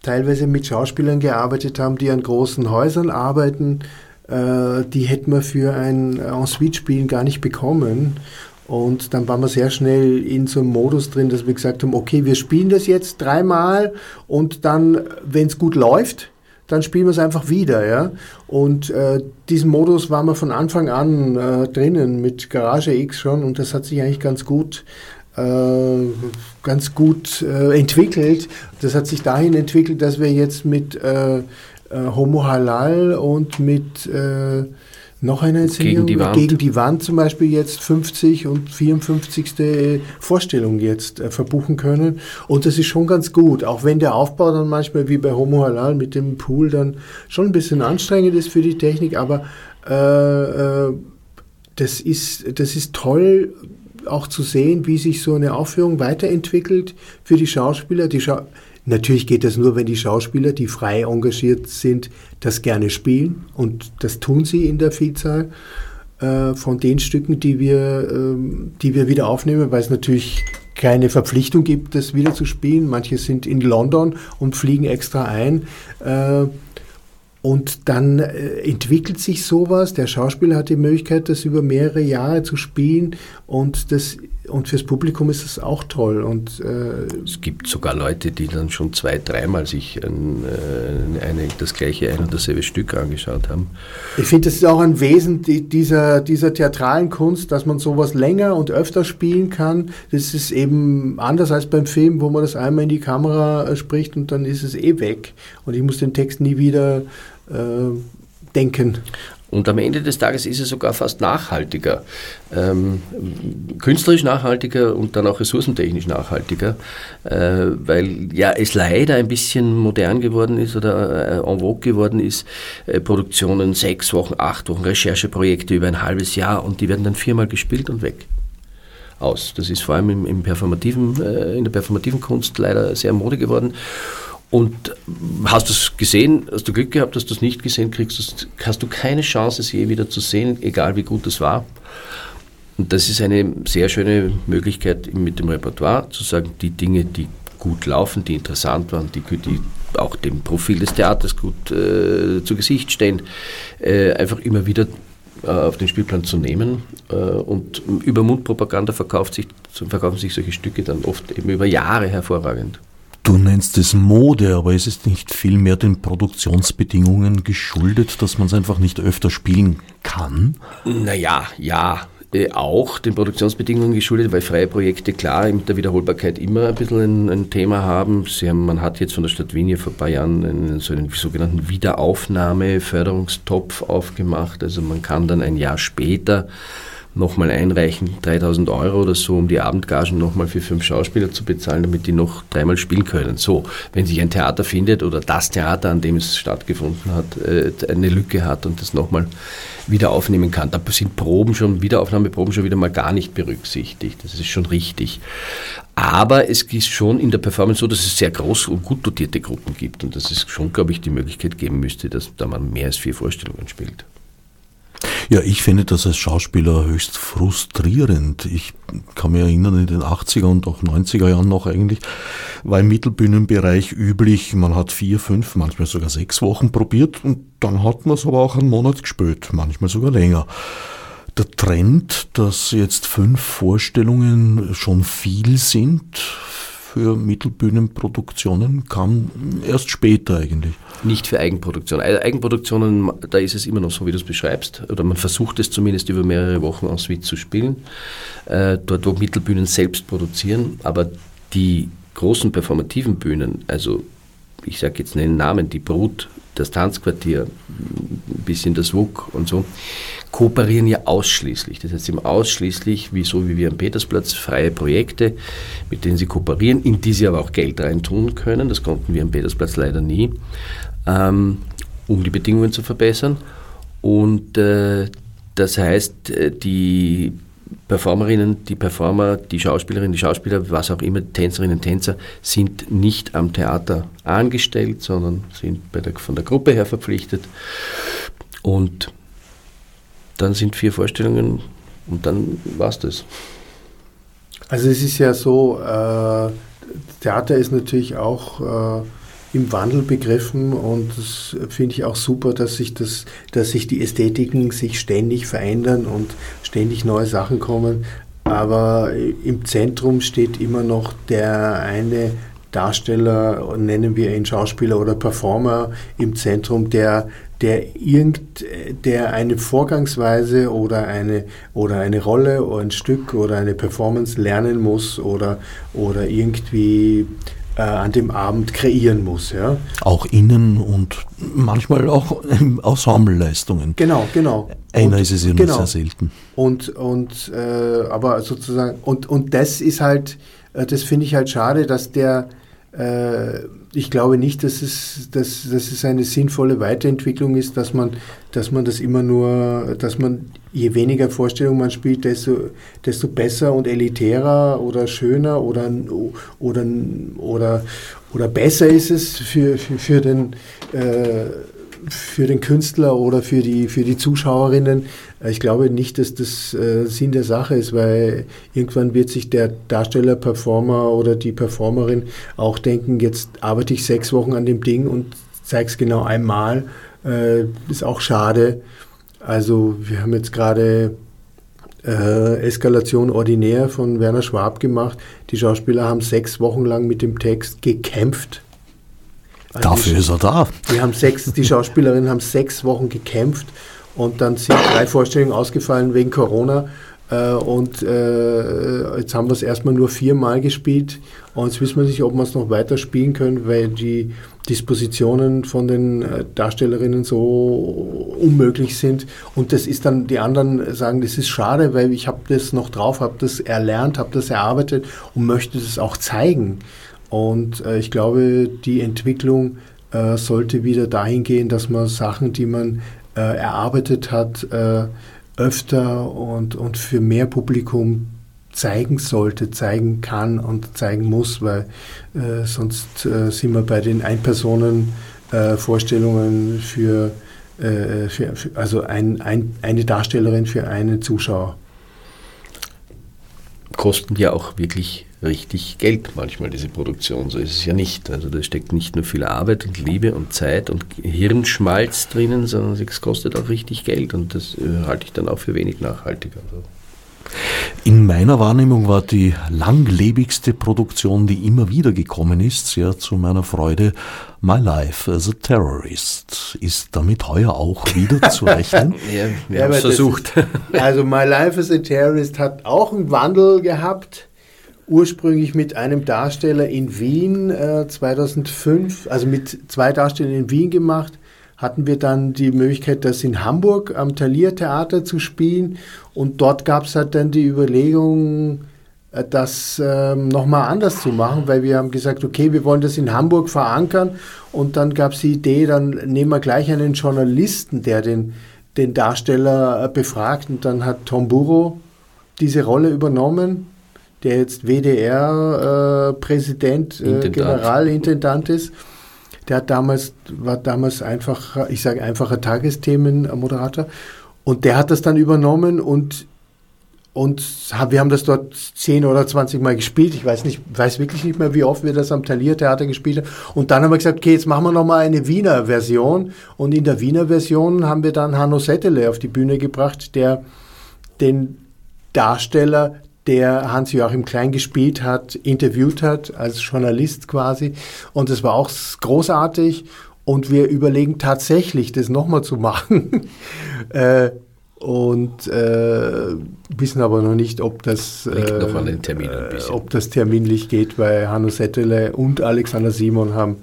teilweise mit Schauspielern gearbeitet haben, die an großen Häusern arbeiten, äh, die hätten wir für ein Ensuite-Spielen gar nicht bekommen. Und dann waren wir sehr schnell in so einem Modus drin, dass wir gesagt haben, okay, wir spielen das jetzt dreimal und dann, wenn es gut läuft, dann spielen wir es einfach wieder, ja. Und äh, diesen Modus waren wir von Anfang an äh, drinnen mit Garage X schon und das hat sich eigentlich ganz gut äh, ganz gut äh, entwickelt. Das hat sich dahin entwickelt, dass wir jetzt mit äh, Homo Halal und mit äh, noch einer Inszenierung gegen die, Wand. gegen die Wand zum Beispiel jetzt 50 und 54. Vorstellung jetzt äh, verbuchen können. Und das ist schon ganz gut, auch wenn der Aufbau dann manchmal wie bei Homo Halal mit dem Pool dann schon ein bisschen anstrengend ist für die Technik, aber äh, äh, das, ist, das ist toll auch zu sehen, wie sich so eine Aufführung weiterentwickelt für die Schauspieler. Die Schau Natürlich geht das nur, wenn die Schauspieler, die frei engagiert sind, das gerne spielen. Und das tun sie in der Vielzahl äh, von den Stücken, die wir, ähm, die wir wieder aufnehmen, weil es natürlich keine Verpflichtung gibt, das wieder zu spielen. Manche sind in London und fliegen extra ein. Äh, und dann äh, entwickelt sich sowas. Der Schauspieler hat die Möglichkeit, das über mehrere Jahre zu spielen. Und, das, und fürs Publikum ist das auch toll. Und, äh, es gibt sogar Leute, die dann schon zwei, dreimal sich ein, äh, eine, das gleiche ein und dasselbe Stück angeschaut haben. Ich finde, das ist auch ein Wesen dieser, dieser theatralen Kunst, dass man sowas länger und öfter spielen kann. Das ist eben anders als beim Film, wo man das einmal in die Kamera äh, spricht und dann ist es eh weg. Und ich muss den Text nie wieder äh, denken. Und am Ende des Tages ist es sogar fast nachhaltiger, ähm, künstlerisch nachhaltiger und dann auch ressourcentechnisch nachhaltiger, äh, weil ja es leider ein bisschen modern geworden ist oder äh, en vogue geworden ist, äh, Produktionen sechs Wochen, acht Wochen, Rechercheprojekte über ein halbes Jahr und die werden dann viermal gespielt und weg. Aus. Das ist vor allem im, im performativen, äh, in der performativen Kunst leider sehr Mode geworden. Und hast du es gesehen, hast du Glück gehabt, hast du es nicht gesehen, kriegst hast du keine Chance, es je wieder zu sehen, egal wie gut es war. Und das ist eine sehr schöne Möglichkeit mit dem Repertoire zu sagen, die Dinge, die gut laufen, die interessant waren, die, die auch dem Profil des Theaters gut äh, zu Gesicht stehen, äh, einfach immer wieder äh, auf den Spielplan zu nehmen. Äh, und über Mundpropaganda verkauft sich, verkaufen sich solche Stücke dann oft eben über Jahre hervorragend. Du nennst es Mode, aber ist es nicht vielmehr den Produktionsbedingungen geschuldet, dass man es einfach nicht öfter spielen kann? Naja, ja. Äh, auch den Produktionsbedingungen geschuldet, weil freie Projekte klar mit der Wiederholbarkeit immer ein bisschen ein, ein Thema haben. haben. Man hat jetzt von der Stadt Wien hier vor ein paar Jahren einen, so einen sogenannten Wiederaufnahme-Förderungstopf aufgemacht. Also man kann dann ein Jahr später nochmal einreichen, 3000 Euro oder so, um die Abendgagen nochmal für fünf Schauspieler zu bezahlen, damit die noch dreimal spielen können. So, wenn sich ein Theater findet oder das Theater, an dem es stattgefunden hat, äh, eine Lücke hat und das nochmal wieder aufnehmen kann, da sind Proben schon, Wiederaufnahmeproben schon wieder mal gar nicht berücksichtigt. Das ist schon richtig. Aber es ist schon in der Performance so, dass es sehr groß und gut dotierte Gruppen gibt und dass es schon, glaube ich, die Möglichkeit geben müsste, dass da man mehr als vier Vorstellungen spielt. Ja, ich finde das als Schauspieler höchst frustrierend. Ich kann mich erinnern, in den 80er und auch 90er Jahren noch eigentlich, war im Mittelbühnenbereich üblich, man hat vier, fünf, manchmal sogar sechs Wochen probiert und dann hat man es aber auch einen Monat gespielt, manchmal sogar länger. Der Trend, dass jetzt fünf Vorstellungen schon viel sind für Mittelbühnenproduktionen, kam erst später eigentlich. Nicht für. Also Eigenproduktionen, da ist es immer noch so, wie du es beschreibst, oder man versucht es zumindest über mehrere Wochen en suite zu spielen, äh, dort wo Mittelbühnen selbst produzieren, aber die großen performativen Bühnen, also ich sage jetzt einen Namen, die Brut, das Tanzquartier, ein bisschen das WUK und so, kooperieren ja ausschließlich. Das heißt, sie haben ausschließlich, wie so wie wir am Petersplatz, freie Projekte, mit denen sie kooperieren, in die sie aber auch Geld reintun können. Das konnten wir am Petersplatz leider nie, ähm, um die Bedingungen zu verbessern. Und äh, das heißt, äh, die Performerinnen, die Performer, die Schauspielerinnen, die Schauspieler, was auch immer, Tänzerinnen, Tänzer, sind nicht am Theater angestellt, sondern sind der, von der Gruppe her verpflichtet. Und dann sind vier Vorstellungen und dann war es das. Also es ist ja so, äh, Theater ist natürlich auch äh, im Wandel begriffen und das finde ich auch super, dass sich das, dass sich die Ästhetiken sich ständig verändern und ständig neue Sachen kommen. Aber im Zentrum steht immer noch der eine Darsteller, nennen wir ihn Schauspieler oder Performer im Zentrum, der der irgend, der eine Vorgangsweise oder eine oder eine Rolle oder ein Stück oder eine Performance lernen muss oder oder irgendwie äh, an dem Abend kreieren muss. Ja. Auch innen und manchmal auch Ensembleleistungen. Genau, genau. Einer und, ist es ja nur genau. sehr selten. Und, und äh, aber sozusagen, und, und das ist halt, äh, das finde ich halt schade, dass der ich glaube nicht, dass es, dass, dass es eine sinnvolle Weiterentwicklung ist, dass man, dass man das immer nur, dass man je weniger Vorstellungen man spielt, desto, desto besser und elitärer oder schöner oder, oder, oder, oder besser ist es für, für, für den äh, für den Künstler oder für die, für die Zuschauerinnen. Äh, ich glaube nicht, dass das äh, Sinn der Sache ist, weil irgendwann wird sich der Darsteller, Performer oder die Performerin auch denken, jetzt arbeite ich sechs Wochen an dem Ding und zeige es genau einmal. Äh, ist auch schade. Also wir haben jetzt gerade äh, Eskalation ordinär von Werner Schwab gemacht. Die Schauspieler haben sechs Wochen lang mit dem Text gekämpft also Dafür die, ist er da. Die, haben sechs, die Schauspielerinnen haben sechs Wochen gekämpft und dann sind drei Vorstellungen ausgefallen wegen Corona. Äh, und äh, jetzt haben wir es erstmal nur viermal gespielt und jetzt wissen wir nicht, ob wir es noch weiter spielen können, weil die Dispositionen von den äh, Darstellerinnen so unmöglich sind. Und das ist dann, die anderen sagen, das ist schade, weil ich habe das noch drauf, habe das erlernt, habe das erarbeitet und möchte das auch zeigen. Und äh, ich glaube, die Entwicklung äh, sollte wieder dahin gehen, dass man Sachen, die man äh, erarbeitet hat, äh, öfter und, und für mehr Publikum zeigen sollte, zeigen kann und zeigen muss, weil äh, sonst äh, sind wir bei den Einpersonen-Vorstellungen für, für, für, also ein, ein, eine Darstellerin für einen Zuschauer. Kosten ja auch wirklich richtig Geld manchmal, diese Produktion. So ist es ja nicht. Also da steckt nicht nur viel Arbeit und Liebe und Zeit und Hirnschmalz drinnen, sondern es kostet auch richtig Geld und das äh, halte ich dann auch für wenig nachhaltiger. Also. In meiner Wahrnehmung war die langlebigste Produktion, die immer wieder gekommen ist, sehr zu meiner Freude, My Life as a Terrorist. Ist damit heuer auch wieder zu rechnen? ja, wir ja, haben es versucht. Ist, also My Life as a Terrorist hat auch einen Wandel gehabt ursprünglich mit einem Darsteller in Wien äh, 2005, also mit zwei Darstellern in Wien gemacht, hatten wir dann die Möglichkeit, das in Hamburg am Thalia Theater zu spielen. Und dort gab es halt dann die Überlegung, äh, das ähm, nochmal anders zu machen, weil wir haben gesagt, okay, wir wollen das in Hamburg verankern. Und dann gab es die Idee, dann nehmen wir gleich einen Journalisten, der den, den Darsteller äh, befragt. Und dann hat Tom Burrow diese Rolle übernommen der jetzt WDR-Präsident, äh, äh, Generalintendant ist. Der hat damals, war damals einfach, ich sage einfacher Tagesthemenmoderator. Und der hat das dann übernommen und und wir haben das dort zehn oder zwanzig Mal gespielt. Ich weiß nicht, weiß wirklich nicht mehr, wie oft wir das am Thalia-Theater gespielt haben. Und dann haben wir gesagt, okay, jetzt machen wir nochmal eine Wiener Version. Und in der Wiener Version haben wir dann Hanno Settele auf die Bühne gebracht, der den Darsteller, der Hans-Joachim Klein gespielt hat, interviewt hat, als Journalist quasi. Und das war auch großartig. Und wir überlegen tatsächlich, das nochmal zu machen. äh, und äh, wissen aber noch nicht, ob das, äh, noch ob das terminlich geht, weil Hanno Settele und Alexander Simon haben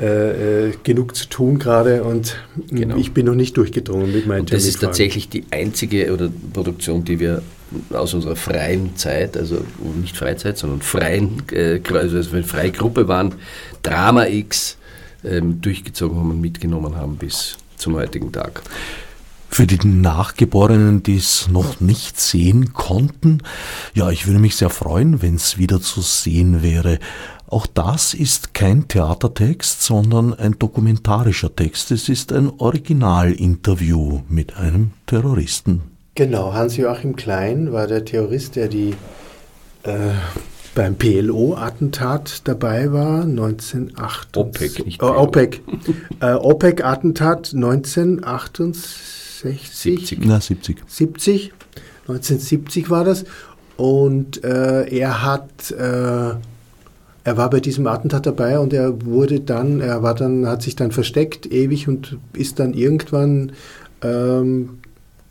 äh, äh, genug zu tun gerade und genau. ich bin noch nicht durchgedrungen mit meinen und Das ist tatsächlich die einzige oder Produktion, die wir aus unserer freien Zeit, also nicht Freizeit, sondern freien, äh, also als wir eine freie Gruppe waren, Drama X ähm, durchgezogen haben und mitgenommen haben bis zum heutigen Tag. Für die Nachgeborenen, die es noch nicht sehen konnten, ja, ich würde mich sehr freuen, wenn es wieder zu sehen wäre. Auch das ist kein Theatertext, sondern ein dokumentarischer Text. Es ist ein Originalinterview mit einem Terroristen. Genau, Hans-Joachim Klein war der Terrorist, der die äh, beim PLO-Attentat dabei war, 1968. OPEC, nicht PLO. Oh, OPEC. äh, OPEC-Attentat 1968. 60? 70. Na, 70. 70. 1970 war das. Und äh, er hat, äh, er war bei diesem Attentat dabei und er wurde dann, er war dann, hat sich dann versteckt ewig und ist dann irgendwann ähm,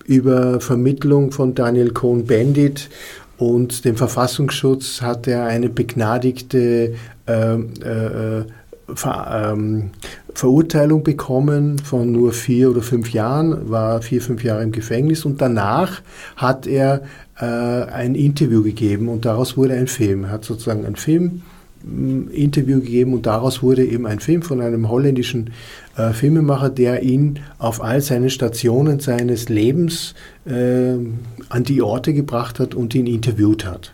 über Vermittlung von Daniel Cohn-Bendit und dem Verfassungsschutz hat er eine begnadigte ähm, äh, äh, Ver, ähm, Verurteilung bekommen von nur vier oder fünf Jahren, war vier, fünf Jahre im Gefängnis und danach hat er äh, ein Interview gegeben und daraus wurde ein Film. Er hat sozusagen ein Film Interview gegeben und daraus wurde eben ein Film von einem holländischen äh, Filmemacher, der ihn auf all seinen Stationen seines Lebens äh, an die Orte gebracht hat und ihn interviewt hat.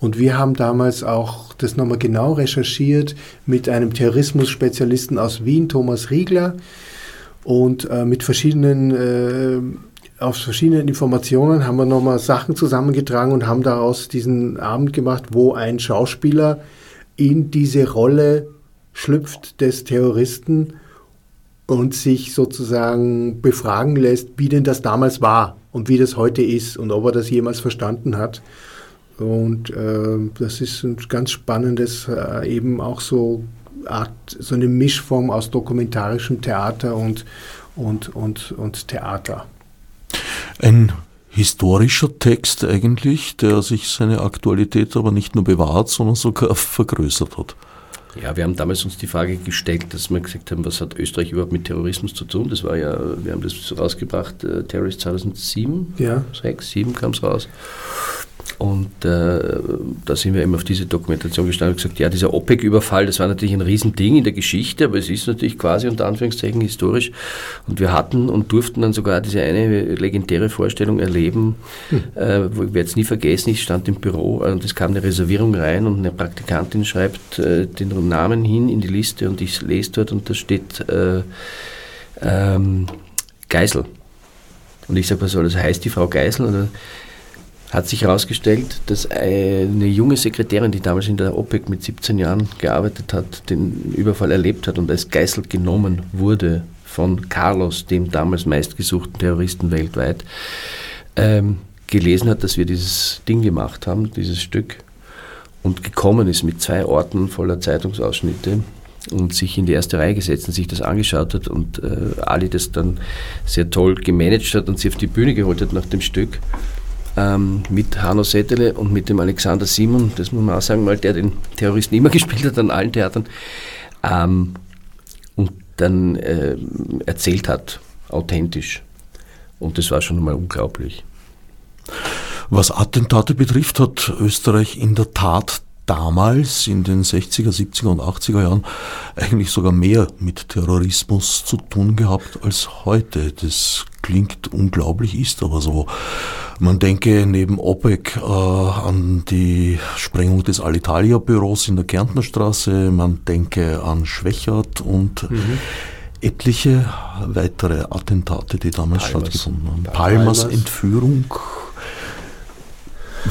Und wir haben damals auch das nochmal genau recherchiert mit einem Terrorismus-Spezialisten aus Wien, Thomas Riegler, und äh, mit verschiedenen, äh, aus verschiedenen Informationen haben wir nochmal Sachen zusammengetragen und haben daraus diesen Abend gemacht, wo ein Schauspieler in diese Rolle schlüpft des Terroristen und sich sozusagen befragen lässt, wie denn das damals war und wie das heute ist und ob er das jemals verstanden hat. Und äh, das ist ein ganz spannendes, äh, eben auch so Art, so eine Mischform aus dokumentarischem Theater und, und, und, und Theater. Ein historischer Text eigentlich, der sich seine Aktualität aber nicht nur bewahrt, sondern sogar vergrößert hat. Ja, wir haben damals uns die Frage gestellt, dass wir gesagt haben, was hat Österreich überhaupt mit Terrorismus zu tun? Das war ja, wir haben das rausgebracht, äh, Terrorist 2007, ja. 6, 7 kam es raus. Und äh, da sind wir eben auf diese Dokumentation gestanden und gesagt, ja, dieser OPEC-Überfall, das war natürlich ein Riesending in der Geschichte, aber es ist natürlich quasi unter Anführungszeichen historisch. Und wir hatten und durften dann sogar diese eine legendäre Vorstellung erleben, hm. äh, wo ich werde es nie vergessen, ich stand im Büro und es kam eine Reservierung rein und eine Praktikantin schreibt äh, den Namen hin in die Liste und ich lese dort und da steht äh, ähm, Geisel. Und ich sage, was soll das heißt, die Frau Geisel? Oder hat sich herausgestellt, dass eine junge Sekretärin, die damals in der OPEC mit 17 Jahren gearbeitet hat, den Überfall erlebt hat und als Geißel genommen wurde von Carlos, dem damals meistgesuchten Terroristen weltweit, ähm, gelesen hat, dass wir dieses Ding gemacht haben, dieses Stück, und gekommen ist mit zwei Orten voller Zeitungsausschnitte und sich in die erste Reihe gesetzt und sich das angeschaut hat und äh, Ali das dann sehr toll gemanagt hat und sie auf die Bühne geholt hat nach dem Stück ähm, mit Hanno Settele und mit dem Alexander Simon, das muss man auch sagen, weil der den Terroristen immer gespielt hat an allen Theatern, ähm, und dann äh, erzählt hat, authentisch. Und das war schon mal unglaublich. Was Attentate betrifft, hat Österreich in der Tat damals in den 60er, 70er und 80er Jahren eigentlich sogar mehr mit Terrorismus zu tun gehabt als heute. Das klingt unglaublich, ist aber so. Man denke neben OPEC äh, an die Sprengung des Alitalia-Büros in der Kärntnerstraße, man denke an Schwächert und mhm. etliche weitere Attentate, die damals Palmers. stattgefunden haben. Palmers. Palmers Entführung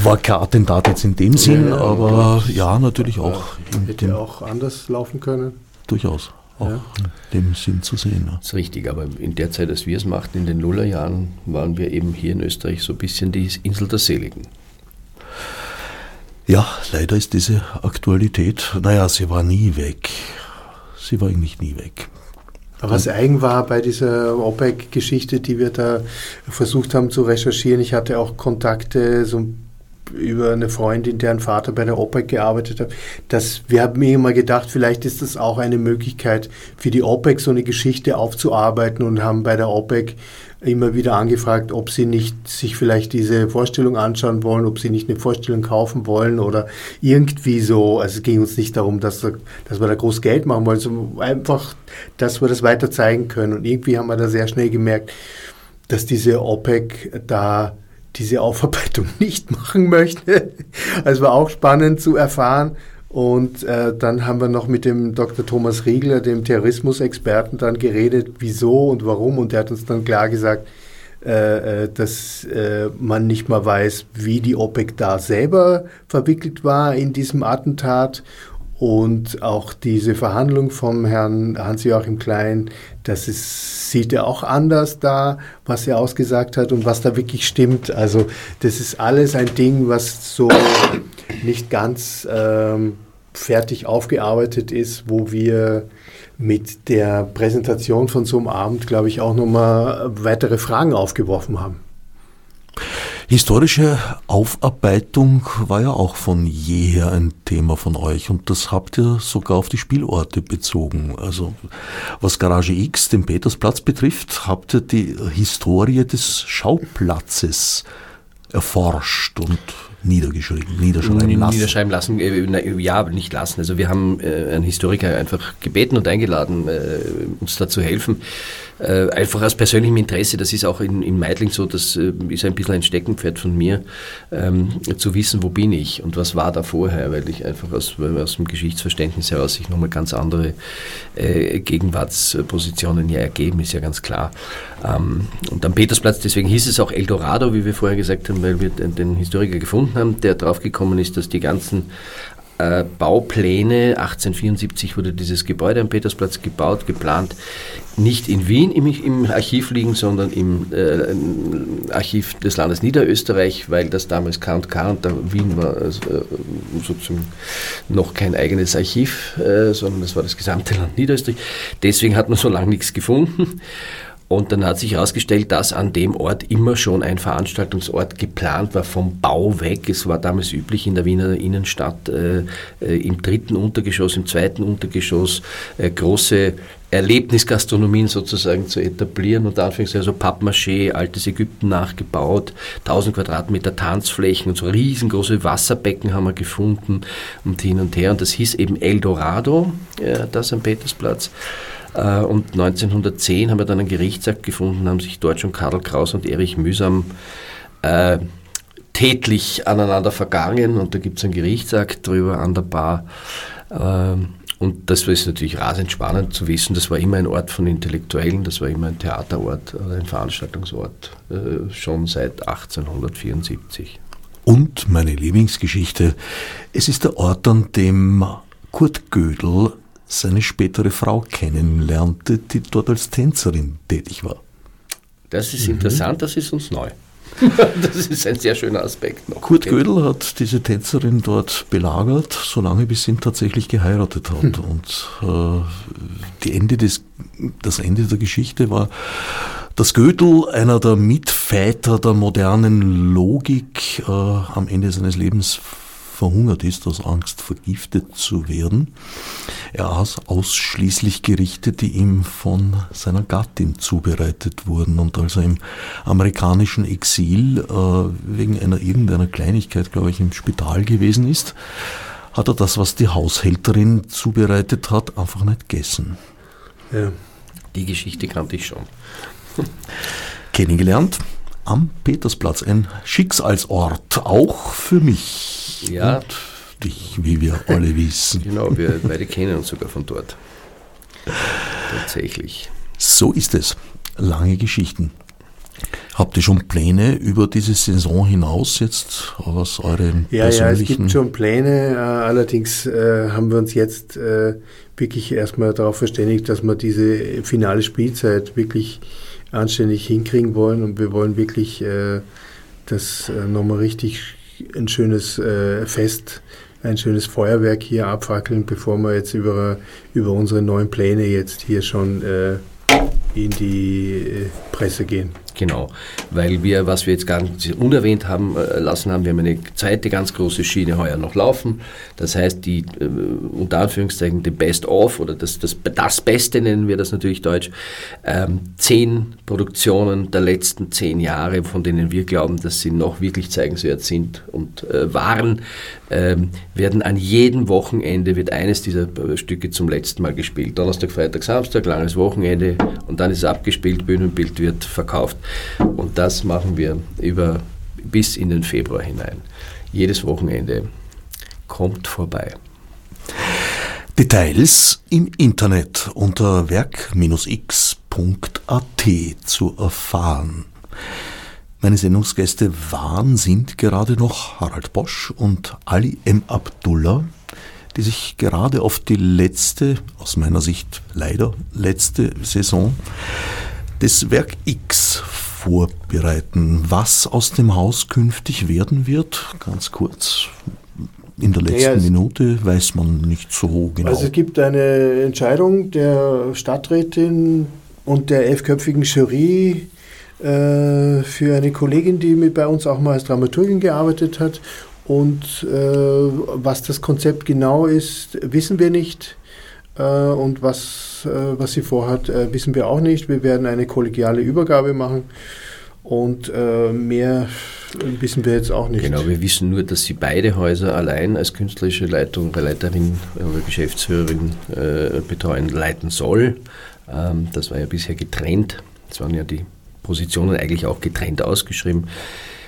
war kein Attentat jetzt in dem Sinn, Ja, aber ja, natürlich auch Hätte dem, auch anders laufen können. durchaus auch Ja. in dem Sinn zu sehen. Ja. Das ist richtig, aber in der Zeit, als wir es machten, in den Nullerjahren, waren wir eben hier in Österreich so ein bisschen die Insel der Seligen. Ja, leider ist diese Aktualität, naja, sie war nie weg. Sie war eigentlich nie weg. Aber was eigen war bei dieser OPEC-Geschichte, die wir da versucht haben zu recherchieren, ich hatte auch Kontakte so über eine Freundin, deren Vater bei der OPEC gearbeitet hat, dass wir haben mir immer gedacht, vielleicht ist das auch eine Möglichkeit für die OPEC so eine Geschichte aufzuarbeiten und haben bei der OPEC immer wieder angefragt, ob sie nicht sich vielleicht diese Vorstellung anschauen wollen, ob sie nicht eine Vorstellung kaufen wollen oder irgendwie so. Also es ging uns nicht darum, dass, dass wir da groß Geld machen wollen, sondern einfach, dass wir das weiter zeigen können. Und irgendwie haben wir da sehr schnell gemerkt, dass diese OPEC da diese Aufarbeitung nicht machen möchte. Also war auch spannend zu erfahren. Und äh, dann haben wir noch mit dem Dr. Thomas Riegler, dem Terrorismusexperten, dann geredet, wieso und warum. Und der hat uns dann klar gesagt, äh, äh, dass äh, man nicht mal weiß, wie die OPEC da selber verwickelt war in diesem Attentat. Und auch diese Verhandlung vom Herrn Hans-Joachim Klein, das ist, sieht er auch anders da, was er ausgesagt hat und was da wirklich stimmt. Also das ist alles ein Ding, was so nicht ganz ähm, fertig aufgearbeitet ist, wo wir mit der Präsentation von so einem Abend, glaube ich, auch nochmal weitere Fragen aufgeworfen haben. Historische Aufarbeitung war ja auch von jeher ein Thema von euch und das habt ihr sogar auf die Spielorte bezogen. Also was Garage X, den Petersplatz betrifft, habt ihr die Historie des Schauplatzes erforscht und niedergeschrieben, niederschreiben lassen. Niederschreiben lassen, äh, ja, aber nicht lassen. Also wir haben äh, einen Historiker einfach gebeten und eingeladen, äh, uns da zu helfen. Äh, einfach aus persönlichem Interesse, das ist auch in, in Meidling so, das äh, ist ein bisschen ein Steckenpferd von mir, ähm, zu wissen, wo bin ich und was war da vorher, weil ich einfach aus, aus dem Geschichtsverständnis heraus sich nochmal ganz andere äh, Gegenwartspositionen ja ergeben, ist ja ganz klar. Ähm, und am Petersplatz, deswegen hieß es auch Eldorado, wie wir vorher gesagt haben, weil wir den, den Historiker gefunden haben, der draufgekommen ist, dass die ganzen äh, Baupläne, 1874 wurde dieses Gebäude am Petersplatz gebaut, geplant, nicht in Wien im, im Archiv liegen, sondern im, äh, Archiv des Landes Niederösterreich, weil das damals K&K und da Wien war also, äh, sozusagen noch kein eigenes Archiv, äh, sondern das war das gesamte Land Niederösterreich. Deswegen hat man so lange nichts gefunden. Und dann hat sich herausgestellt, dass an dem Ort immer schon ein Veranstaltungsort geplant war vom Bau weg. Es war damals üblich in der Wiener Innenstadt äh, äh, im dritten Untergeschoss, im zweiten Untergeschoss äh, große Erlebnisgastronomien sozusagen zu etablieren und anfangs also Pappmaché, altes Ägypten nachgebaut, 1000 Quadratmeter Tanzflächen und so riesengroße Wasserbecken haben wir gefunden und hin und her. Und das hieß eben Eldorado, äh, das am Petersplatz. Äh, Und 1910 haben wir dann einen Gerichtsakt gefunden, haben sich Deutsch und Karl Kraus und Erich Mühsam äh, tätlich aneinander vergangen und da gibt es einen Gerichtsakt drüber an der Bar. Ähm, und das ist natürlich rasend spannend zu wissen, das war immer ein Ort von Intellektuellen, das war immer ein Theaterort ein Veranstaltungsort, äh, schon seit 1874. Und meine Lieblingsgeschichte, es ist der Ort, an dem Kurt Gödel seine spätere Frau kennenlernte, die dort als Tänzerin tätig war. Das ist interessant, das ist uns neu. das ist ein sehr schöner Aspekt noch. Kurt Gödel hat diese Tänzerin dort belagert, solange bis sie ihn tatsächlich geheiratet hat. Und äh, Ende des, das Ende der Geschichte war, dass Gödel, einer der Mitväter der modernen Logik, äh, am Ende seines Lebens verhungert ist, aus Angst vergiftet zu werden. Er aß ausschließlich Gerichte, die ihm von seiner Gattin zubereitet wurden. Und als er im amerikanischen Exil äh, wegen einer irgendeiner Kleinigkeit, glaube ich, im Spital gewesen ist, hat er das, was die Haushälterin zubereitet hat, einfach nicht gegessen. Ja. Die Geschichte kannte ich schon. Kennengelernt am Petersplatz, ein Schicksalsort, auch für mich. Ja. Und dich, wie wir alle wissen. Genau, wir beide kennen uns sogar von dort. Tatsächlich. So ist es. Lange Geschichten. Habt ihr schon Pläne über diese Saison hinaus jetzt, was eure ja, Ja, es gibt schon Pläne. Äh, allerdings äh, haben wir uns jetzt äh, wirklich erstmal darauf verständigt, dass wir diese finale Spielzeit wirklich anständig hinkriegen wollen und wir wollen wirklich äh, das äh, nochmal richtig ein schönes äh, Fest, ein schönes Feuerwerk hier abfackeln, bevor wir jetzt über, über unsere neuen Pläne jetzt hier schon äh, in die äh, Presse gehen. Genau, weil wir, was wir jetzt ganz unerwähnt haben äh, lassen haben, wir haben eine zweite ganz große Schiene heuer noch laufen. Das heißt, die äh, unter Anführungszeichen die Best of oder das, das, das Beste nennen wir das natürlich deutsch, ähm, zehn Produktionen der letzten zehn Jahre, von denen wir glauben, dass sie noch wirklich zeigenswert sind und äh, waren, ähm, werden an jedem Wochenende wird eines dieser äh, Stücke zum letzten Mal gespielt. Donnerstag, Freitag, Samstag, langes Wochenende und dann ist es abgespielt, Bühnenbild wird verkauft. Und das machen wir über, bis in den Februar hinein. Jedes Wochenende kommt vorbei. Details im Internet unter werk-x.at zu erfahren. Meine Sendungsgäste waren, sind gerade noch Harald Bosch und Ali M. Abdullah, die sich gerade auf die letzte, aus meiner Sicht leider letzte Saison des Werk X vorbereiten. Was aus dem Haus künftig werden wird, ganz kurz. In der letzten ja, Minute weiß man nicht so genau. Also es gibt eine Entscheidung der Stadträtin und der elfköpfigen Jury äh, für eine Kollegin, die mit bei uns auch mal als Dramaturgin gearbeitet hat. Und äh, was das Konzept genau ist, wissen wir nicht. Äh, und was, äh, was sie vorhat, äh, wissen wir auch nicht. Wir werden eine kollegiale Übergabe machen. Und mehr wissen wir jetzt auch nicht. Genau, wir wissen nur, dass sie beide Häuser allein als künstlerische Leitung, Leiterin oder Geschäftsführerin betreuen, leiten soll. Ähm, das war ja bisher getrennt. Das waren ja die Positionen eigentlich auch getrennt ausgeschrieben.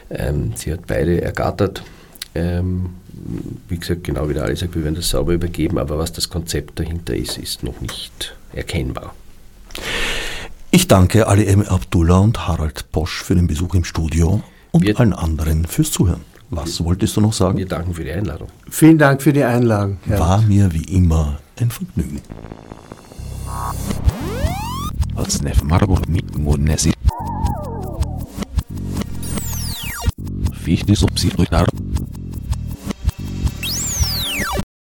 Ähm, sie hat beide ergattert. Ähm, wie gesagt, genau wie der Ali sagt, wir werden das sauber übergeben, aber was das Konzept dahinter ist, ist noch nicht erkennbar. Ich danke Ali M. Abdullah und Harald Bosch für den Besuch im Studio und wir, allen anderen fürs Zuhören. Was wolltest du noch sagen? Wir danken für die Einladung. Vielen Dank für die Einladung. War mir wie immer ein Vergnügen. Fichte subsidiar